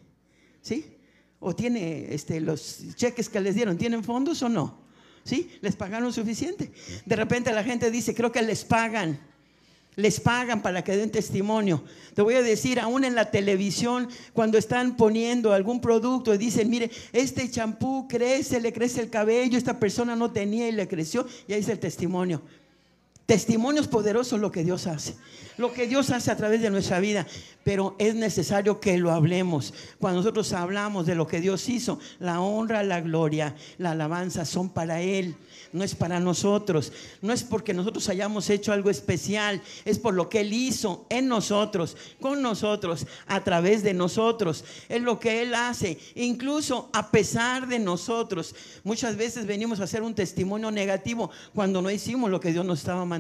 ¿Sí? ¿O tiene este, los cheques que les dieron, tienen fondos o no? ¿Sí? ¿Les pagaron suficiente? De repente la gente dice, creo que les pagan les pagan para que den testimonio. Te voy a decir, aún en la televisión, cuando están poniendo algún producto y dicen, mire, este champú crece, le crece el cabello, esta persona no tenía y le creció, y ahí es el testimonio. Testimonios poderosos lo que Dios hace, lo que Dios hace a través de nuestra vida, pero es necesario que lo hablemos. Cuando nosotros hablamos de lo que Dios hizo, la honra, la gloria, la alabanza son para Él no es para nosotros, no es porque nosotros hayamos hecho algo especial, es por lo que Él hizo en nosotros, con nosotros, a través de nosotros, es lo que Él hace, incluso a pesar de nosotros. Muchas veces venimos a hacer un testimonio negativo cuando no hicimos lo que Dios nos estaba mandando.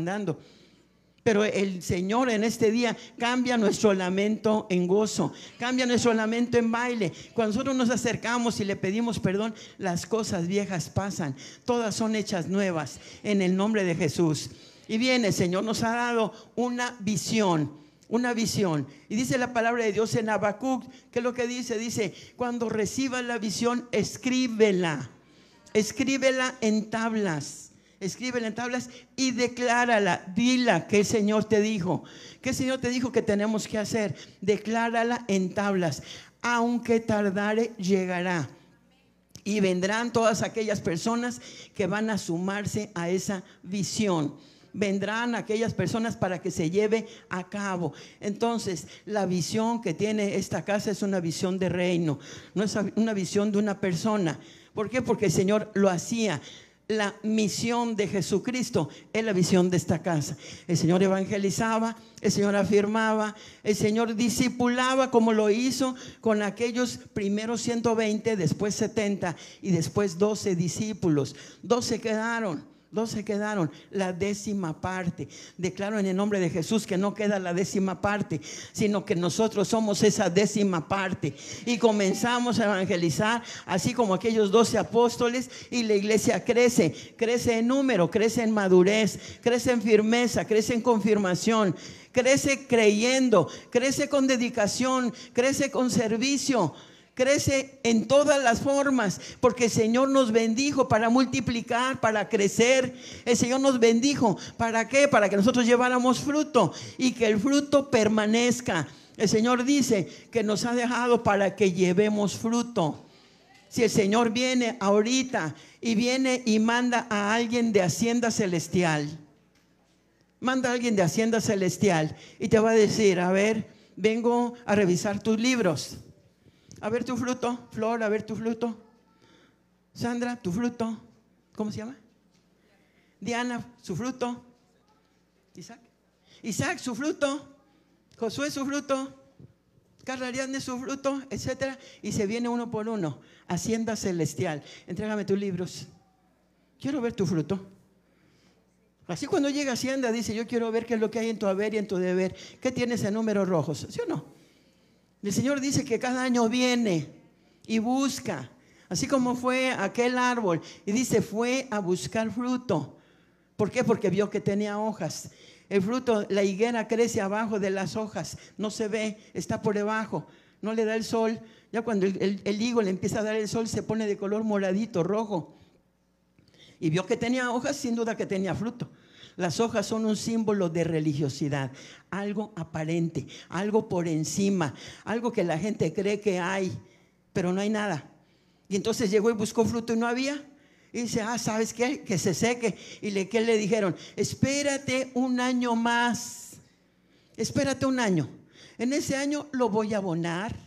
Pero el Señor en este día cambia nuestro lamento en gozo, cambia nuestro lamento en baile. Cuando nosotros nos acercamos y le pedimos perdón, las cosas viejas pasan, todas son hechas nuevas en el nombre de Jesús. Y viene, el Señor nos ha dado una visión, una visión. Y dice la palabra de Dios en Habacuc, que es lo que dice, dice, cuando recibas la visión, escríbela, escríbela en tablas escríbela en tablas y declárala, dila que el Señor te dijo. ¿Qué el Señor te dijo que tenemos que hacer? Declárala en tablas. Aunque tardare, llegará. Y vendrán todas aquellas personas que van a sumarse a esa visión vendrán aquellas personas para que se lleve a cabo. Entonces, la visión que tiene esta casa es una visión de reino, no es una visión de una persona. ¿Por qué? Porque el Señor lo hacía la misión de Jesucristo es la visión de esta casa. El Señor evangelizaba, el Señor afirmaba, el Señor discipulaba como lo hizo con aquellos primeros 120, después 70 y después 12 discípulos. 12 quedaron. Dos se quedaron, la décima parte. Declaro en el nombre de Jesús que no queda la décima parte, sino que nosotros somos esa décima parte. Y comenzamos a evangelizar, así como aquellos doce apóstoles, y la iglesia crece, crece en número, crece en madurez, crece en firmeza, crece en confirmación crece creyendo, crece con dedicación, crece con servicio crece en todas las formas, porque el Señor nos bendijo para multiplicar, para crecer. El Señor nos bendijo, ¿para qué? Para que nosotros lleváramos fruto y que el fruto permanezca. El Señor dice que nos ha dejado para que llevemos fruto. Si el Señor viene ahorita y viene y manda a alguien de Hacienda Celestial, manda a alguien de Hacienda Celestial y te va a decir, a ver, vengo a revisar tus libros. A ver tu fruto, Flor, a ver tu fruto. Sandra, tu fruto. ¿Cómo se llama? Diana, su fruto. Isaac. Isaac, su fruto. Josué, su fruto. Carla Ariadne, su fruto, etc. Y se viene uno por uno. Hacienda celestial. Entrégame tus libros. Quiero ver tu fruto. Así cuando llega Hacienda dice, yo quiero ver qué es lo que hay en tu haber y en tu deber. ¿Qué tienes en números rojos? ¿Sí o no? El Señor dice que cada año viene y busca, así como fue aquel árbol, y dice, fue a buscar fruto. ¿Por qué? Porque vio que tenía hojas. El fruto, la higuera crece abajo de las hojas, no se ve, está por debajo, no le da el sol. Ya cuando el, el higo le empieza a dar el sol, se pone de color moradito, rojo. Y vio que tenía hojas, sin duda que tenía fruto. Las hojas son un símbolo de religiosidad, algo aparente, algo por encima, algo que la gente cree que hay, pero no hay nada. Y entonces llegó y buscó fruto y no había. Y dice, ah, ¿sabes qué? Que se seque. Y le, ¿qué le dijeron? Espérate un año más. Espérate un año. En ese año lo voy a abonar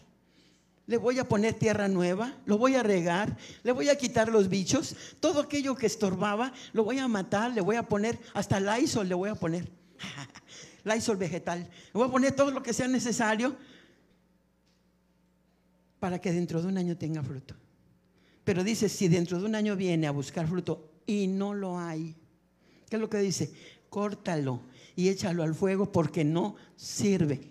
le voy a poner tierra nueva, lo voy a regar, le voy a quitar los bichos, todo aquello que estorbaba, lo voy a matar, le voy a poner, hasta Lysol le voy a poner, Lysol vegetal, le voy a poner todo lo que sea necesario para que dentro de un año tenga fruto. Pero dice, si dentro de un año viene a buscar fruto y no lo hay, ¿qué es lo que dice? Córtalo y échalo al fuego porque no sirve.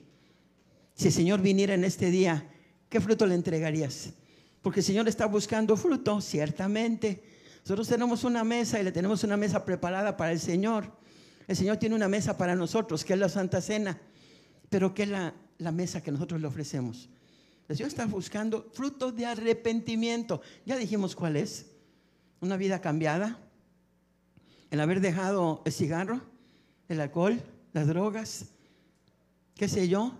Si el Señor viniera en este día ¿qué fruto le entregarías? Porque el Señor está buscando fruto, ciertamente. Nosotros tenemos una mesa y le tenemos una mesa preparada para el Señor. El Señor tiene una mesa para nosotros, que es la Santa Cena. Pero ¿qué es la, la mesa que nosotros le ofrecemos? El Señor está buscando fruto de arrepentimiento. Ya dijimos cuál es. Una vida cambiada. El haber dejado el cigarro, el alcohol, las drogas, qué sé yo.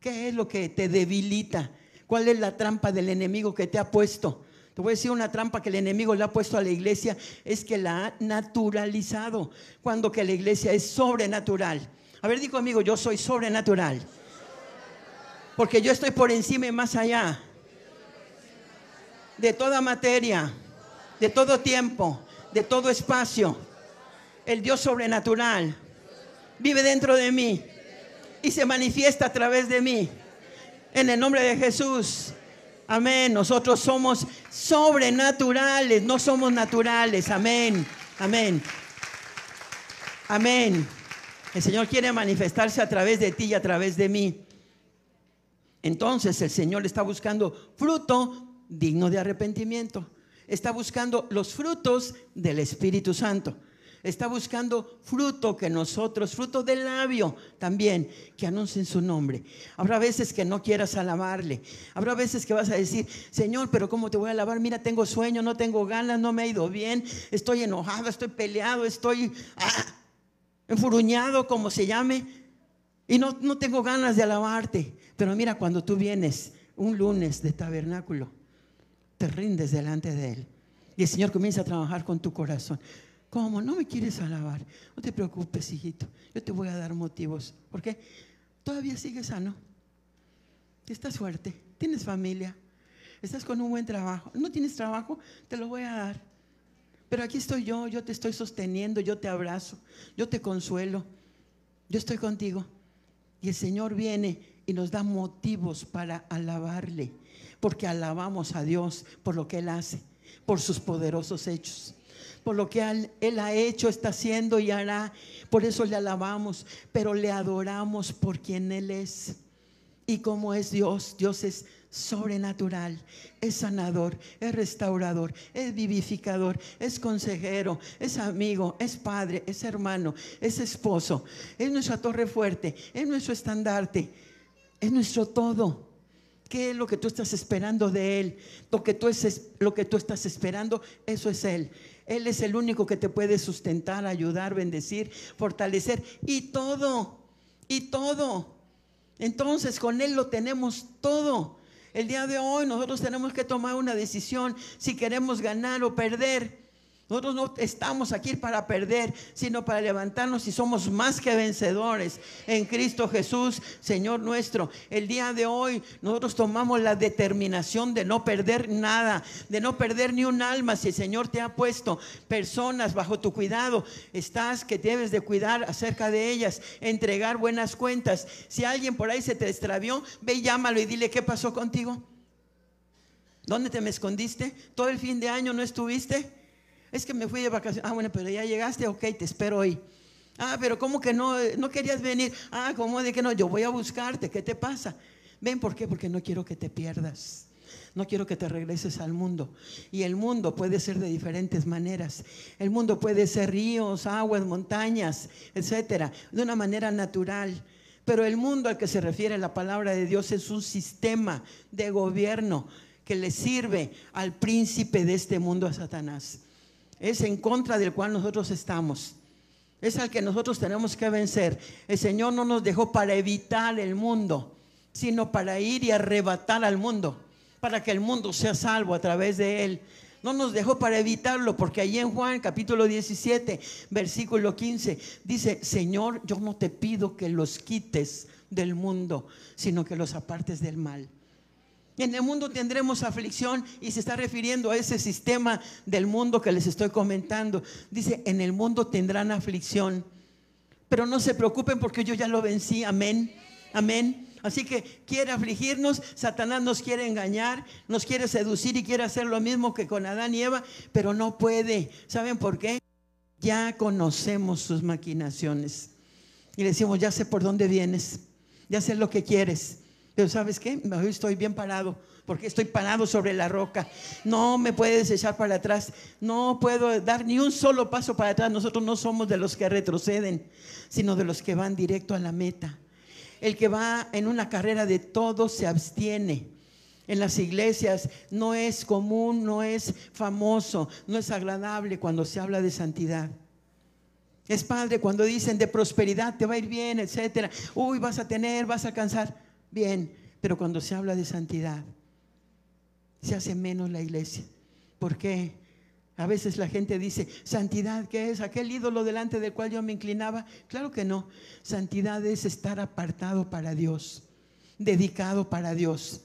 ¿Qué es lo que te debilita? ¿Cuál es la trampa del enemigo que te ha puesto? Te voy a decir una trampa que el enemigo le ha puesto a la iglesia, es que la ha naturalizado, cuando que la iglesia es sobrenatural. A ver, digo amigo, yo soy sobrenatural. Porque yo estoy por encima y más allá de toda materia, de todo tiempo, de todo espacio. El Dios sobrenatural vive dentro de mí y se manifiesta a través de mí. En el nombre de Jesús. Amén. Nosotros somos sobrenaturales, no somos naturales. Amén. Amén. Amén. El Señor quiere manifestarse a través de ti y a través de mí. Entonces el Señor está buscando fruto digno de arrepentimiento. Está buscando los frutos del Espíritu Santo está buscando fruto que nosotros, fruto del labio también, que anuncien su nombre. Habrá veces que no quieras alabarle. Habrá veces que vas a decir, Señor, pero ¿cómo te voy a alabar? Mira, tengo sueño, no tengo ganas, no me ha ido bien, estoy enojado, estoy peleado, estoy ah, enfuruñado, como se llame, y no, no tengo ganas de alabarte. Pero mira, cuando tú vienes un lunes de tabernáculo, te rindes delante de Él. Y el Señor comienza a trabajar con tu corazón. ¿Cómo? ¿No me quieres alabar? No te preocupes, hijito. Yo te voy a dar motivos. ¿Por qué? Todavía sigues sano. Estás fuerte. Tienes familia. Estás con un buen trabajo. ¿No tienes trabajo? Te lo voy a dar. Pero aquí estoy yo. Yo te estoy sosteniendo. Yo te abrazo. Yo te consuelo. Yo estoy contigo. Y el Señor viene y nos da motivos para alabarle. Porque alabamos a Dios por lo que Él hace. Por sus poderosos hechos por lo que él, ha hecho, está haciendo y hará. Por eso le alabamos, pero le adoramos por quien Él es. Y como es Dios, Dios es sobrenatural, es sanador, es restaurador, es vivificador, es consejero, es amigo, es padre, es hermano, es esposo, es nuestra torre fuerte, es nuestro estandarte, es nuestro todo. ¿Qué es lo que tú estás esperando de Él? Lo que tú, es, lo que tú estás esperando, eso es Él. Él es el único que te puede sustentar, ayudar, bendecir, fortalecer y todo, y todo. Entonces con Él lo tenemos todo. El día de hoy nosotros tenemos que tomar una decisión si queremos ganar o perder. Nosotros no estamos aquí para perder, sino para levantarnos y somos más que vencedores en Cristo Jesús, Señor nuestro. El día de hoy nosotros tomamos la determinación de no perder nada, de no perder ni un alma. Si el Señor te ha puesto personas bajo tu cuidado, estás que debes de cuidar acerca de ellas, entregar buenas cuentas. Si alguien por ahí se te extravió, ve y llámalo y dile qué pasó contigo. ¿Dónde te me escondiste? ¿Todo el fin de año no estuviste? Es que me fui de vacaciones. Ah, bueno, pero ya llegaste, ok, te espero hoy. Ah, pero ¿cómo que no, no querías venir? Ah, ¿cómo de que no? Yo voy a buscarte, ¿qué te pasa? Ven, ¿por qué? Porque no quiero que te pierdas. No quiero que te regreses al mundo. Y el mundo puede ser de diferentes maneras. El mundo puede ser ríos, aguas, montañas, etcétera, de una manera natural. Pero el mundo al que se refiere la palabra de Dios es un sistema de gobierno que le sirve al príncipe de este mundo, a Satanás es en contra del cual nosotros estamos. Es al que nosotros tenemos que vencer. El Señor no nos dejó para evitar el mundo, sino para ir y arrebatar al mundo, para que el mundo sea salvo a través de Él. No nos dejó para evitarlo, porque allí en Juan capítulo 17, versículo 15, dice, Señor, yo no te pido que los quites del mundo, sino que los apartes del mal. En el mundo tendremos aflicción y se está refiriendo a ese sistema del mundo que les estoy comentando. Dice, en el mundo tendrán aflicción, pero no se preocupen porque yo ya lo vencí. Amén. Amén. Así que quiere afligirnos, Satanás nos quiere engañar, nos quiere seducir y quiere hacer lo mismo que con Adán y Eva, pero no puede. ¿Saben por qué? Ya conocemos sus maquinaciones. Y le decimos, ya sé por dónde vienes, ya sé lo que quieres. Pero ¿sabes qué? Hoy estoy bien parado, porque estoy parado sobre la roca. No me puedes echar para atrás. No puedo dar ni un solo paso para atrás. Nosotros no somos de los que retroceden, sino de los que van directo a la meta. El que va en una carrera de todo se abstiene. En las iglesias no es común, no es famoso, no es agradable cuando se habla de santidad. Es padre cuando dicen de prosperidad, te va a ir bien, etcétera. Uy, vas a tener, vas a alcanzar bien, pero cuando se habla de santidad, se hace menos la iglesia. ¿Por qué? A veces la gente dice, santidad, ¿qué es? ¿Aquel ídolo delante del cual yo me inclinaba? Claro que no. Santidad es estar apartado para Dios, dedicado para Dios,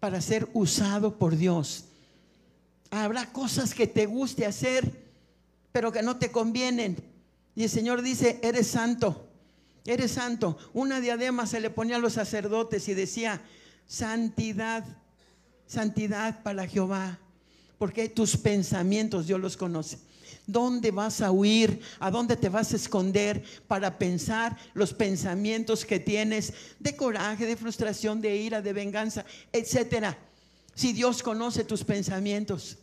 para ser usado por Dios. Habrá cosas que te guste hacer, pero que no te convienen. Y el Señor dice, eres santo. Eres santo. Una diadema se le ponía a los sacerdotes y decía, santidad, santidad para Jehová. Porque tus pensamientos Dios los conoce. ¿Dónde vas a huir? ¿A dónde te vas a esconder para pensar los pensamientos que tienes de coraje, de frustración, de ira, de venganza, etcétera? Si Dios conoce tus pensamientos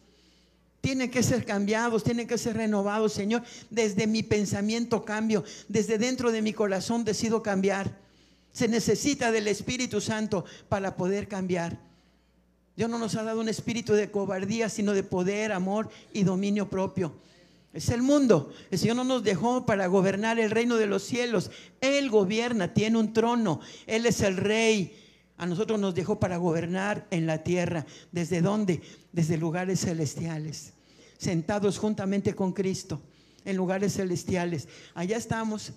tienen que ser cambiados, tienen que ser renovados, Señor. Desde mi pensamiento cambio, desde dentro de mi corazón decido cambiar. Se necesita del Espíritu Santo para poder cambiar. Dios no nos ha dado un espíritu de cobardía, sino de poder, amor y dominio propio. Es el mundo. El Señor no nos dejó para gobernar el reino de los cielos. Él gobierna, tiene un trono. Él es el rey. A nosotros nos dejó para gobernar en la tierra. ¿Desde dónde? Desde lugares celestiales sentados juntamente con Cristo en lugares celestiales. Allá estamos.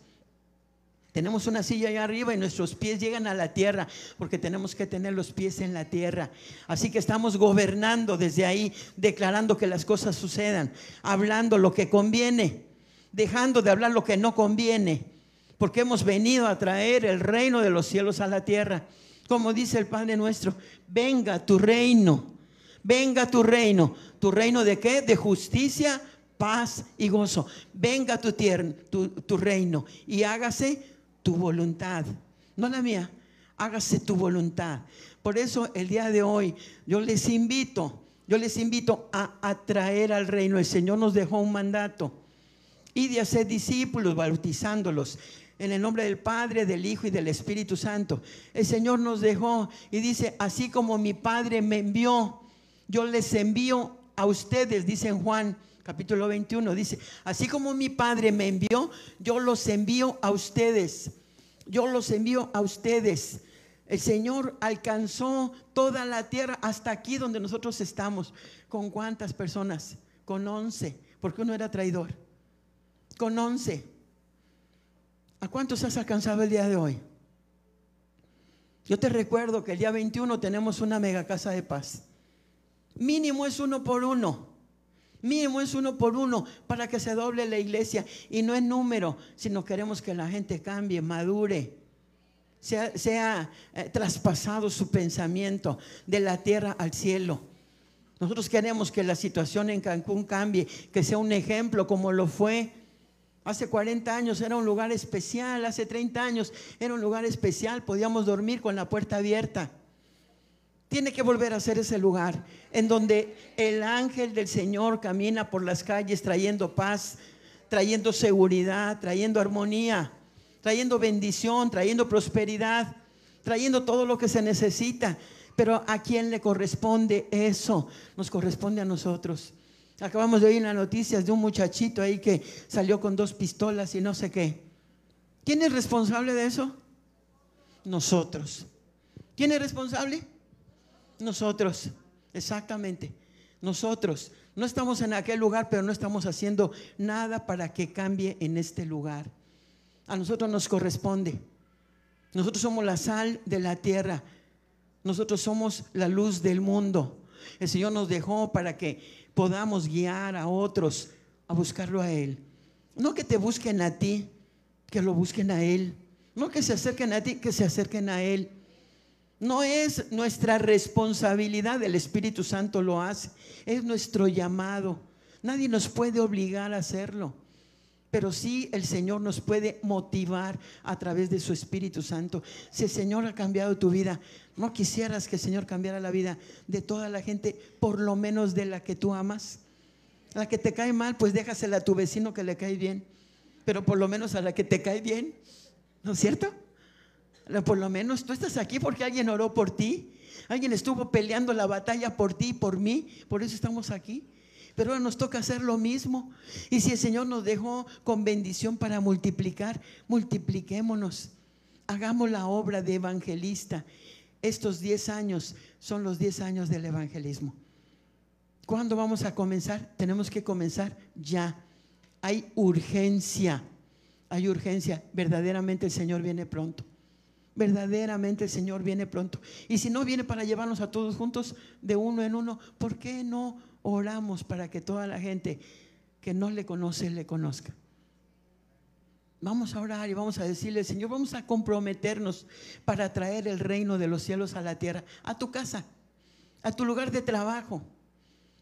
Tenemos una silla allá arriba y nuestros pies llegan a la tierra porque tenemos que tener los pies en la tierra. Así que estamos gobernando desde ahí, declarando que las cosas sucedan, hablando lo que conviene, dejando de hablar lo que no conviene, porque hemos venido a traer el reino de los cielos a la tierra. Como dice el Padre nuestro, venga tu reino venga tu reino. ¿Tu reino de qué? De justicia, paz y gozo. Venga tu, tu, tu reino y hágase tu voluntad. No la mía, hágase tu voluntad. Por eso el día de hoy yo les invito, yo les invito a atraer al reino. El Señor nos dejó un mandato y de hacer discípulos, bautizándolos en el nombre del Padre, del Hijo y del Espíritu Santo. El Señor nos dejó y dice, así como mi Padre me envió, yo les envío a ustedes, dice Juan capítulo 21, dice, así como mi Padre me envió, yo los envío a ustedes. Yo los envío a ustedes. El Señor alcanzó toda la tierra hasta aquí donde nosotros estamos. ¿Con cuántas personas? Con once, porque uno era traidor. Con once. ¿A cuántos has alcanzado el día de hoy? Yo te recuerdo que el día 21 tenemos una mega casa de paz. Mínimo es uno por uno. Mínimo es uno por uno para que se doble la iglesia. Y no es número, sino queremos que la gente cambie, madure, sea, sea eh, traspasado su pensamiento de la tierra al cielo. Nosotros queremos que la situación en Cancún cambie, que sea un ejemplo como lo fue. Hace 40 años era un lugar especial, hace 30 años era un lugar especial, podíamos dormir con la puerta abierta. Tiene que volver a ser ese lugar en donde el ángel del Señor camina por las calles trayendo paz, trayendo seguridad, trayendo armonía, trayendo bendición, trayendo prosperidad, trayendo todo lo que se necesita. Pero ¿a quién le corresponde eso? Nos corresponde a nosotros. Acabamos de oír las noticias de un muchachito ahí que salió con dos pistolas y no sé qué. ¿Quién es responsable de eso? Nosotros. ¿Quién es responsable? Nosotros. Exactamente. Nosotros. No estamos en aquel lugar, pero no estamos haciendo nada para que cambie en este lugar. A nosotros nos corresponde. Nosotros somos la sal de la tierra. Nosotros somos la luz del mundo. El Señor nos dejó para que podamos guiar a otros a buscarlo a Él. No que te busquen a ti, que lo busquen a Él. No que se acerquen a ti, que se acerquen a Él. No es nuestra responsabilidad, el Espíritu Santo lo hace, es nuestro llamado. Nadie nos puede obligar a hacerlo, pero sí el Señor nos puede motivar a través de su Espíritu Santo. Si el Señor ha cambiado tu vida, ¿no quisieras que el Señor cambiara la vida de toda la gente, por lo menos de la que tú amas? La que te cae mal, pues déjasela a tu vecino que le cae bien, pero por lo menos a la que te cae bien, ¿no es cierto? Por lo menos tú estás aquí porque alguien oró por ti. Alguien estuvo peleando la batalla por ti y por mí. Por eso estamos aquí. Pero ahora nos toca hacer lo mismo. Y si el Señor nos dejó con bendición para multiplicar, multipliquémonos. Hagamos la obra de evangelista. Estos 10 años son los 10 años del evangelismo. ¿Cuándo vamos a comenzar? Tenemos que comenzar ya. Hay urgencia. Hay urgencia. Verdaderamente el Señor viene pronto. Verdaderamente el Señor viene pronto. Y si no viene para llevarnos a todos juntos de uno en uno, ¿por qué no oramos para que toda la gente que no le conoce le conozca? Vamos a orar y vamos a decirle, Señor, vamos a comprometernos para traer el reino de los cielos a la tierra, a tu casa, a tu lugar de trabajo,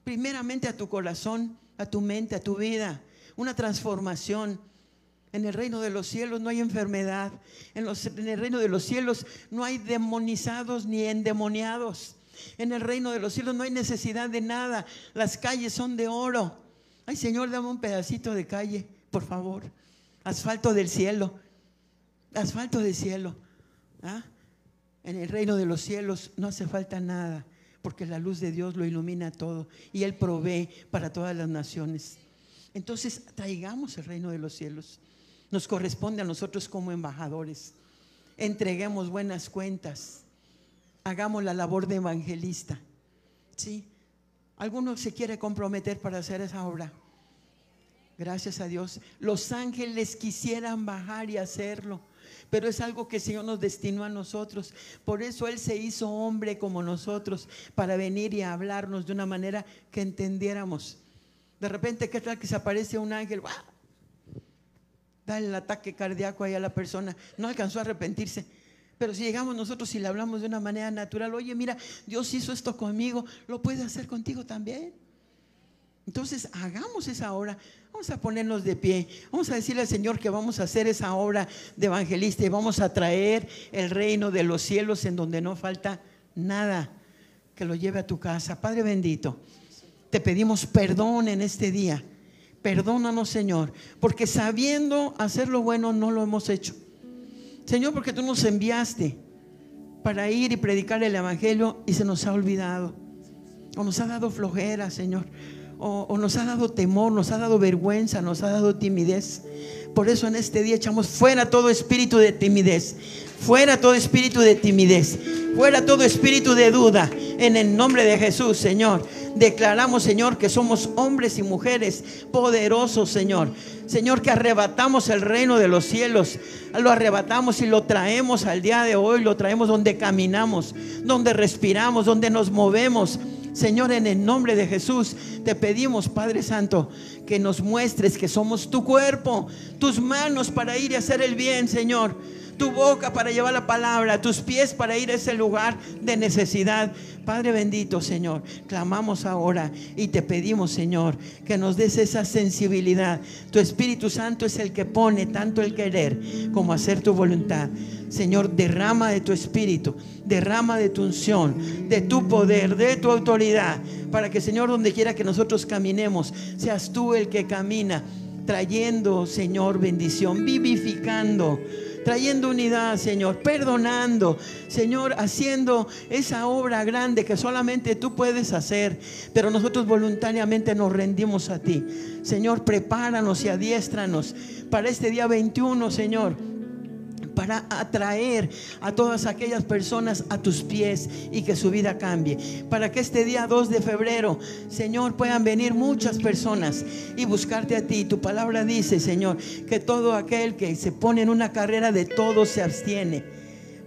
primeramente a tu corazón, a tu mente, a tu vida, una transformación en el reino de los cielos no hay enfermedad. En, el reino de los cielos no hay demonizados ni endemoniados. En el reino de los cielos no hay necesidad de nada. Las calles son de oro. Ay, Señor, dame un pedacito de calle, por favor. Asfalto del cielo. Asfalto del cielo. ¿Ah? En el reino de los cielos no hace falta nada, porque la luz de Dios lo ilumina todo y Él provee para todas las naciones. Entonces, traigamos el reino de los cielos. Nos corresponde a nosotros como embajadores. Entreguemos buenas cuentas. Hagamos la labor de evangelista. ¿Sí? ¿Alguno se quiere comprometer para hacer esa obra? Gracias a Dios. Los ángeles quisieran bajar y hacerlo, pero es algo que el Señor nos destinó a nosotros. Por eso Él se hizo hombre como nosotros, para venir y hablarnos de una manera que entendiéramos. De repente, ¿qué tal que se aparece un ángel? Da el ataque cardíaco ahí a la persona, no alcanzó a arrepentirse. Pero si llegamos nosotros y le hablamos de una manera natural, oye, mira, Dios hizo esto conmigo, lo puede hacer contigo también. Entonces, hagamos esa obra. Vamos a ponernos de pie. Vamos a decirle al Señor que vamos a hacer esa obra de evangelista y vamos a traer el reino de los cielos en donde no falta nada que lo lleve a tu casa. Padre bendito, te pedimos perdón en este día Perdónanos, Señor, porque sabiendo hacer lo bueno no lo hemos hecho. Señor, porque tú nos enviaste para ir y predicar el Evangelio y se nos ha olvidado. O nos ha dado flojera, Señor. O, nos ha dado temor, nos ha dado vergüenza, nos ha dado timidez. Por eso en este día echamos fuera todo espíritu de timidez. Fuera todo espíritu de timidez. Fuera todo espíritu de duda. En el nombre de Jesús, Señor. Declaramos, Señor, que somos hombres y mujeres poderosos, Señor. Señor, que arrebatamos el reino de los cielos. Lo arrebatamos y lo traemos al día de hoy. Lo traemos donde caminamos, donde respiramos, donde nos movemos. Señor, en el nombre de Jesús, te pedimos, Padre Santo, que nos muestres que somos tu cuerpo, tus manos para ir y hacer el bien, Señor tu boca para llevar la palabra, tus pies para ir a ese lugar de necesidad. Padre bendito, Señor, clamamos ahora y te pedimos, Señor, que nos des esa sensibilidad. Tu Espíritu Santo es el que pone tanto el querer como hacer tu voluntad. Señor, derrama de tu espíritu, derrama de tu unción, de tu poder, de tu autoridad, para que, Señor, donde quiera que nosotros caminemos, seas tú el que camina, trayendo, Señor, bendición, vivificando trayendo unidad, Señor, perdonando, Señor, haciendo esa obra grande que solamente tú puedes hacer, pero nosotros voluntariamente nos rendimos a ti. Señor, prepáranos y adiéstranos para este día 21, Señor para atraer a todas aquellas personas a tus pies y que su vida cambie. Para que este día 2 de febrero, Señor, puedan venir muchas personas y buscarte a ti. Tu palabra dice, Señor, que todo aquel que se pone en una carrera de todo se abstiene.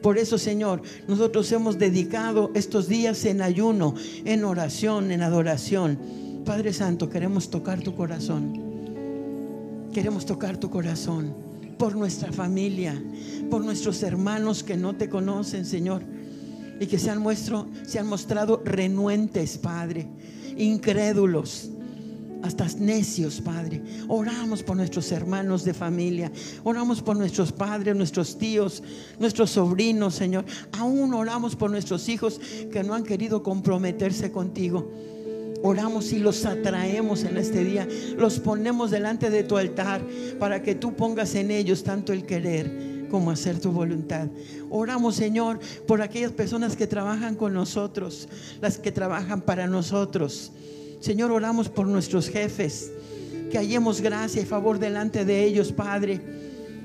Por eso, Señor, nosotros hemos dedicado estos días en ayuno, en oración, en adoración. Padre Santo, queremos tocar tu corazón. Queremos tocar tu corazón por nuestra familia, por nuestros hermanos que no te conocen, Señor, y que se han, se han mostrado renuentes, Padre, incrédulos hasta necios, Padre. Oramos por nuestros hermanos de familia, oramos por nuestros padres, nuestros tíos, nuestros sobrinos, Señor. Aún oramos por nuestros hijos que no han querido comprometerse contigo. Oramos y los atraemos en este día. Los ponemos delante de tu altar para que tú pongas en ellos tanto el querer como hacer tu voluntad. Oramos, Señor, por aquellas personas que trabajan con nosotros, las que trabajan para nosotros. Señor, oramos por nuestros jefes, que hallemos gracia y favor delante de ellos, Padre.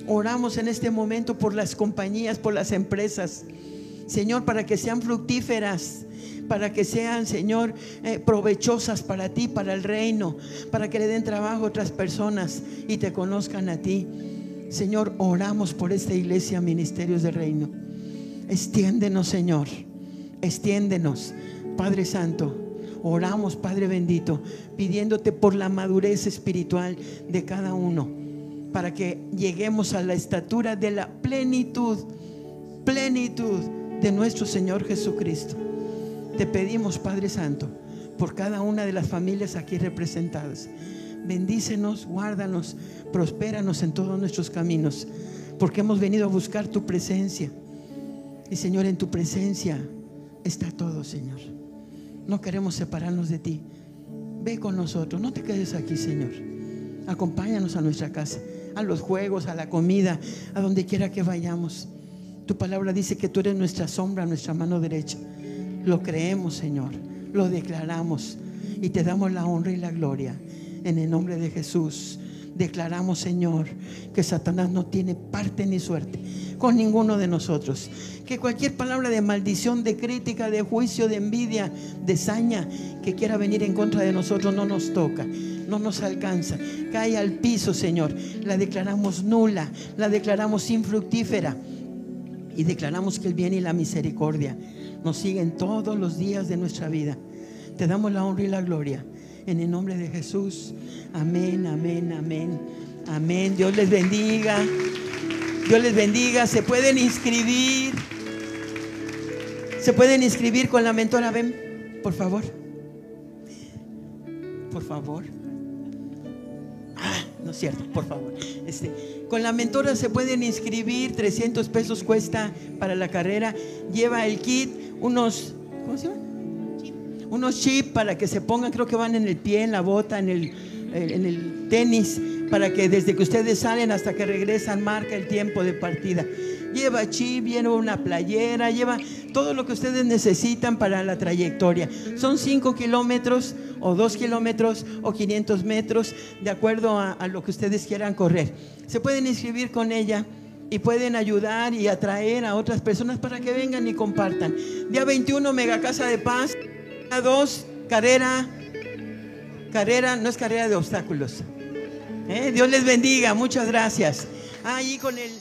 Oramos en este momento por las compañías, por las empresas. Señor, para que sean fructíferas para que sean, Señor, eh, provechosas para ti, para el reino, para que le den trabajo a otras personas y te conozcan a ti. Señor, oramos por esta iglesia, ministerios de reino. Extiéndenos, Señor, extiéndenos, Padre Santo. Oramos, Padre bendito, pidiéndote por la madurez espiritual de cada uno, para que lleguemos a la estatura de la plenitud, plenitud de nuestro Señor Jesucristo. Te pedimos, Padre Santo, por cada una de las familias aquí representadas. Bendícenos, guárdanos, prospéranos en todos nuestros caminos, porque hemos venido a buscar tu presencia. Y Señor, en tu presencia está todo, Señor. No queremos separarnos de ti. Ve con nosotros, no te quedes aquí, Señor. Acompáñanos a nuestra casa, a los juegos, a la comida, a donde quiera que vayamos. Tu palabra dice que tú eres nuestra sombra, nuestra mano derecha. Lo creemos, Señor. Lo declaramos y te damos la honra y la gloria. En el nombre de Jesús. Declaramos, Señor, que Satanás no tiene parte ni suerte con ninguno de nosotros. Que cualquier palabra de maldición, de crítica, de juicio, de envidia, de saña que quiera venir en contra de nosotros no nos toca, no nos alcanza. Cae al piso, Señor. La declaramos nula, la declaramos infructífera y declaramos que el bien y la misericordia nos siguen todos los días de nuestra vida. Te damos la honra y la gloria. En el nombre de Jesús. Amén, amén, amén. Amén. Dios les bendiga. Dios les bendiga. Se pueden inscribir. Se pueden inscribir con la mentora. Ven, por favor. Por favor. Ah, no es cierto, por favor. Este, con la mentora se pueden inscribir. 300 pesos cuesta para la carrera. Lleva el kit unos, ¿cómo se llama? Unos chips para que se pongan, creo que van en el pie, en la bota, en el, en el tenis, para que desde que ustedes salen hasta que regresan marca el tiempo de partida. Lleva chip, lleva una playera, lleva todo lo que ustedes necesitan para la trayectoria. Son 5 kilómetros o 2 kilómetros o 500 metros, de acuerdo a, a lo que ustedes quieran correr. Se pueden inscribir con ella y pueden ayudar y atraer a otras personas para que vengan y compartan. Día 21, Mega Casa de Paz. 2, carrera. Carrera, no es carrera de obstáculos. ¿Eh? Dios les bendiga, muchas gracias. Ahí con el...